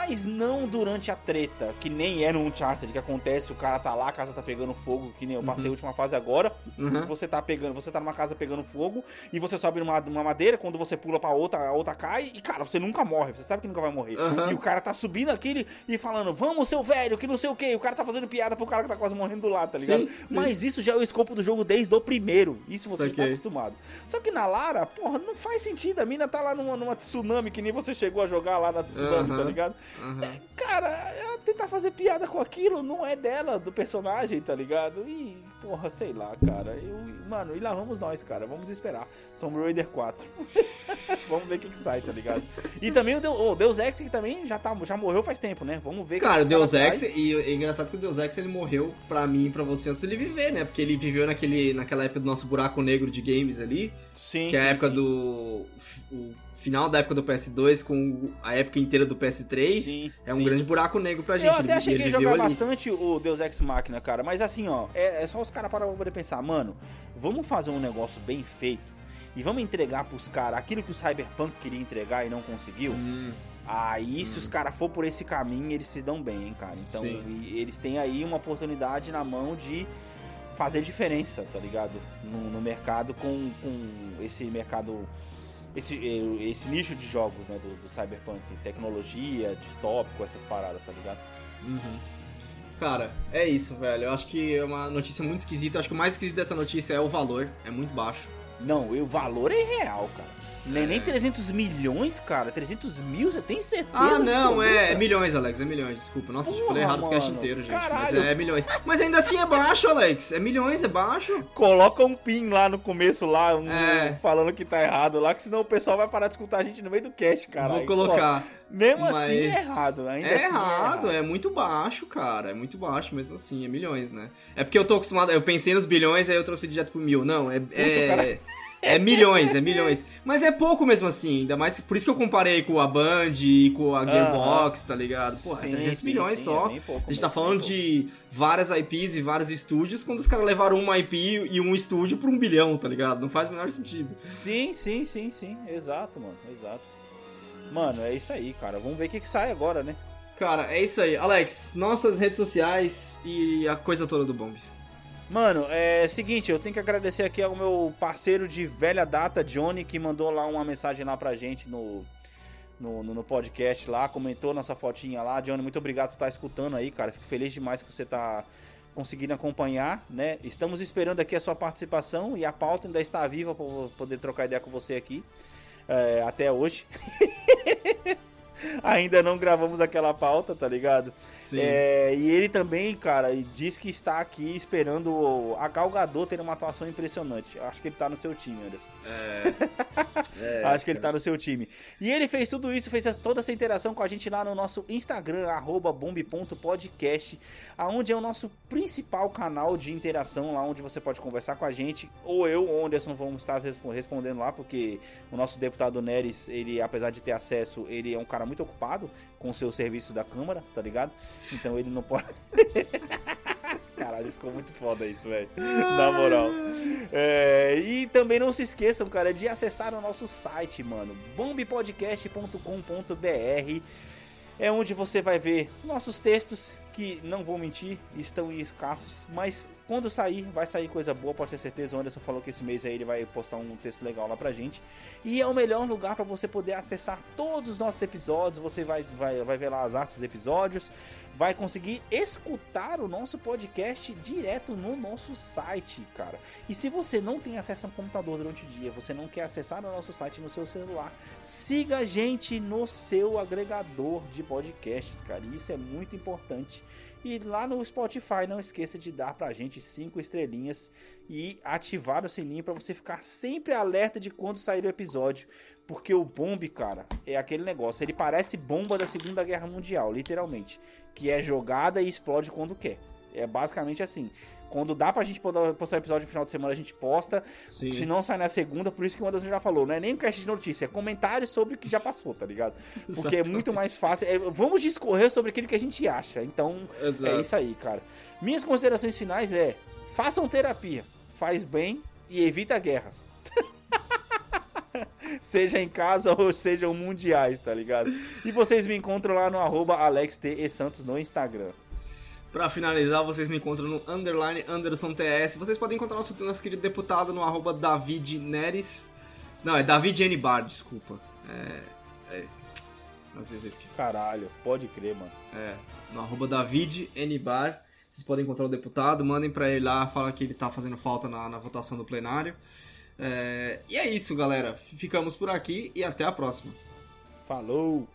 Mas não durante a treta, que nem é no Uncharted, que acontece, o cara tá lá, a casa tá pegando fogo, que nem eu passei a última fase agora. Uhum. Você tá pegando, você tá numa casa pegando fogo e você sobe numa, numa madeira, quando você pula pra outra, a outra cai e, cara, você nunca morre, você sabe que nunca vai morrer. Uhum. E o cara tá subindo aquele e falando, vamos, seu velho, que não sei o que. O cara tá fazendo piada pro cara que tá quase morrendo do lado, tá ligado? Sim, sim. Mas isso já é o escopo do jogo desde o primeiro. Isso você já tá Saquei. acostumado. Só que na Lara, porra, não faz sentido. A mina tá lá numa, numa tsunami que nem você chegou a jogar lá na tsunami, tá ligado? É, cara, ela tentar fazer piada com aquilo não é dela, do personagem, tá ligado? E, porra, sei lá, cara. Eu, mano, e lá vamos nós, cara. Vamos esperar. Tomb Raider 4. vamos ver o que, que sai, tá ligado? E também o, Deus, o Deus Ex, que também já, tá, já morreu faz tempo, né? Vamos ver o que Cara, o Deus Ex, faz. e é engraçado que o Deus Ex ele morreu pra mim e pra você antes dele viver, né? Porque ele viveu naquele, naquela época do nosso buraco negro de games ali, Sim, que é a sim, época sim. do. O final da época do PS2 com a época inteira do PS3. Sim, é um sim. grande buraco negro pra gente. Eu até ele, cheguei a jogar bastante o Deus Ex Machina, cara. Mas assim, ó, é, é só os caras parar pra poder pensar, mano, vamos fazer um negócio bem feito e vamos entregar pros caras aquilo que o Cyberpunk queria entregar e não conseguiu. Hum, Aí, se os caras for por esse caminho, eles se dão bem, hein, cara. Então, Sim. eles têm aí uma oportunidade na mão de fazer diferença, tá ligado? No, no mercado com, com esse mercado. Esse, eh, esse nicho de jogos, né? Do, do Cyberpunk. Tecnologia, distópico, essas paradas, tá ligado? uhum. Cara, é isso, velho. Eu acho que é uma notícia muito esquisita. Eu acho que o mais esquisito dessa notícia é o valor. É muito baixo. Não, o valor é real, cara. Nem, É. nem 300 milhões, cara. 300 mil, você tem certeza? Ah, não, é, é milhões, Alex, é milhões, desculpa. Nossa, eu Porra, falei errado o cast mano, inteiro, gente. caralho. Mas é milhões. Mas ainda assim é baixo, Alex. É milhões, é baixo. Coloca um pin lá no começo, lá, um- É. falando que tá errado lá, que senão o pessoal vai parar de escutar a gente no meio do cast, cara. Vou colocar. mesmo assim é Mas errado, ainda é assim errado, é muito baixo, cara. É muito baixo mesmo assim, é milhões, né? É porque eu tô acostumado, eu pensei nos bilhões, aí eu trouxe direto pro mil. Não, é. é... É milhões, é milhões. Mas é pouco mesmo assim, ainda mais por isso que eu comparei com a Band e com a Gearbox, tá ligado? Porra, Sim, é 300 sim, milhões sim, só. é pouco a gente tá mesmo, falando de várias IPs e vários estúdios, quando os caras levaram uma IP e um estúdio pra um bilhão, tá ligado? Não faz o menor sentido. Sim, sim, sim, sim. Exato, mano, exato. Mano, é isso aí, cara. Vamos ver o que, que sai agora, né? Cara, é isso aí. Alex, nossas redes sociais e a coisa toda do Bomb. Mano, é seguinte, eu tenho que agradecer aqui ao meu parceiro de velha data, Johnny, que mandou lá uma mensagem lá pra gente no, no, no- podcast lá, comentou nossa fotinha lá. Johnny, muito obrigado por estar escutando aí, cara. Fico feliz demais que você tá conseguindo acompanhar, né? Estamos esperando aqui a sua participação e a pauta ainda está viva para poder trocar ideia com você aqui é, até hoje. ainda não gravamos aquela pauta, tá ligado? É, e ele também, cara, diz que está aqui esperando o- a Gal Gadot ter uma atuação impressionante. Acho que ele tá no seu time, Anderson. É, Acho que ele tá no seu time. E ele fez tudo isso, fez toda essa interação com a gente lá no nosso Instagram, arroba bomb.podcast, aonde é o nosso principal canal de interação, lá onde você pode conversar com a gente, ou eu ou o Anderson vamos estar respo- respondendo lá, porque o nosso deputado Neres, ele, apesar de ter acesso, ele é um cara muito ocupado com o seu serviço da Câmara, tá ligado? Então ele não pode. Caralho, ficou muito foda isso, velho. Na moral. É, e também não se esqueçam, cara, de acessar o nosso site, mano. bombpodcast.com.br é onde você vai ver nossos textos, que não vou mentir, estão escassos, mas quando sair, vai sair coisa boa, pode ter certeza. O Anderson falou que esse mês aí ele vai postar um texto legal lá pra gente. E é o melhor lugar para você poder acessar todos os nossos episódios. Você vai, vai, vai ver lá as artes dos episódios, vai conseguir escutar o nosso podcast direto no nosso site, cara. E se você não tem acesso a um computador durante o dia, você não quer acessar o nosso site no seu celular, siga a gente no seu agregador de podcasts, cara. Isso é muito importante. E lá no Spotify, não esqueça de dar pra gente cinco estrelinhas e ativar o sininho pra você ficar sempre alerta de quando sair o episódio. Porque o Bomb, cara, é aquele negócio. Ele parece bomba da Segunda Guerra Mundial, literalmente. Que é jogada e explode quando quer. É basicamente assim. Quando dá pra gente postar episódio no final de semana, a gente posta. Sim. Se não sai na segunda, por isso que o Anderson já falou. Não é nem um cast de notícia, é comentário sobre o que já passou, tá ligado? Porque é muito mais fácil. é, vamos discorrer sobre aquilo que a gente acha. Então, Exato. é isso aí, cara. Minhas considerações finais é: façam terapia, faz bem e evita guerras. seja em casa ou sejam mundiais, tá ligado? E vocês me encontram lá no arroba AlexTESantos no Instagram. Pra finalizar, vocês me encontram no underline Anderson TS. Vocês podem encontrar nosso, nosso querido deputado no arroba David Neres. Não, é David N. Bar, desculpa. É. é às vezes eu esqueço. Caralho, pode crer, mano. É, no arroba David N. Bar. Vocês podem encontrar o deputado, mandem pra ele lá, fala que ele tá fazendo falta na, na votação do plenário. É, e é isso, galera. Ficamos por aqui e até a próxima. Falou!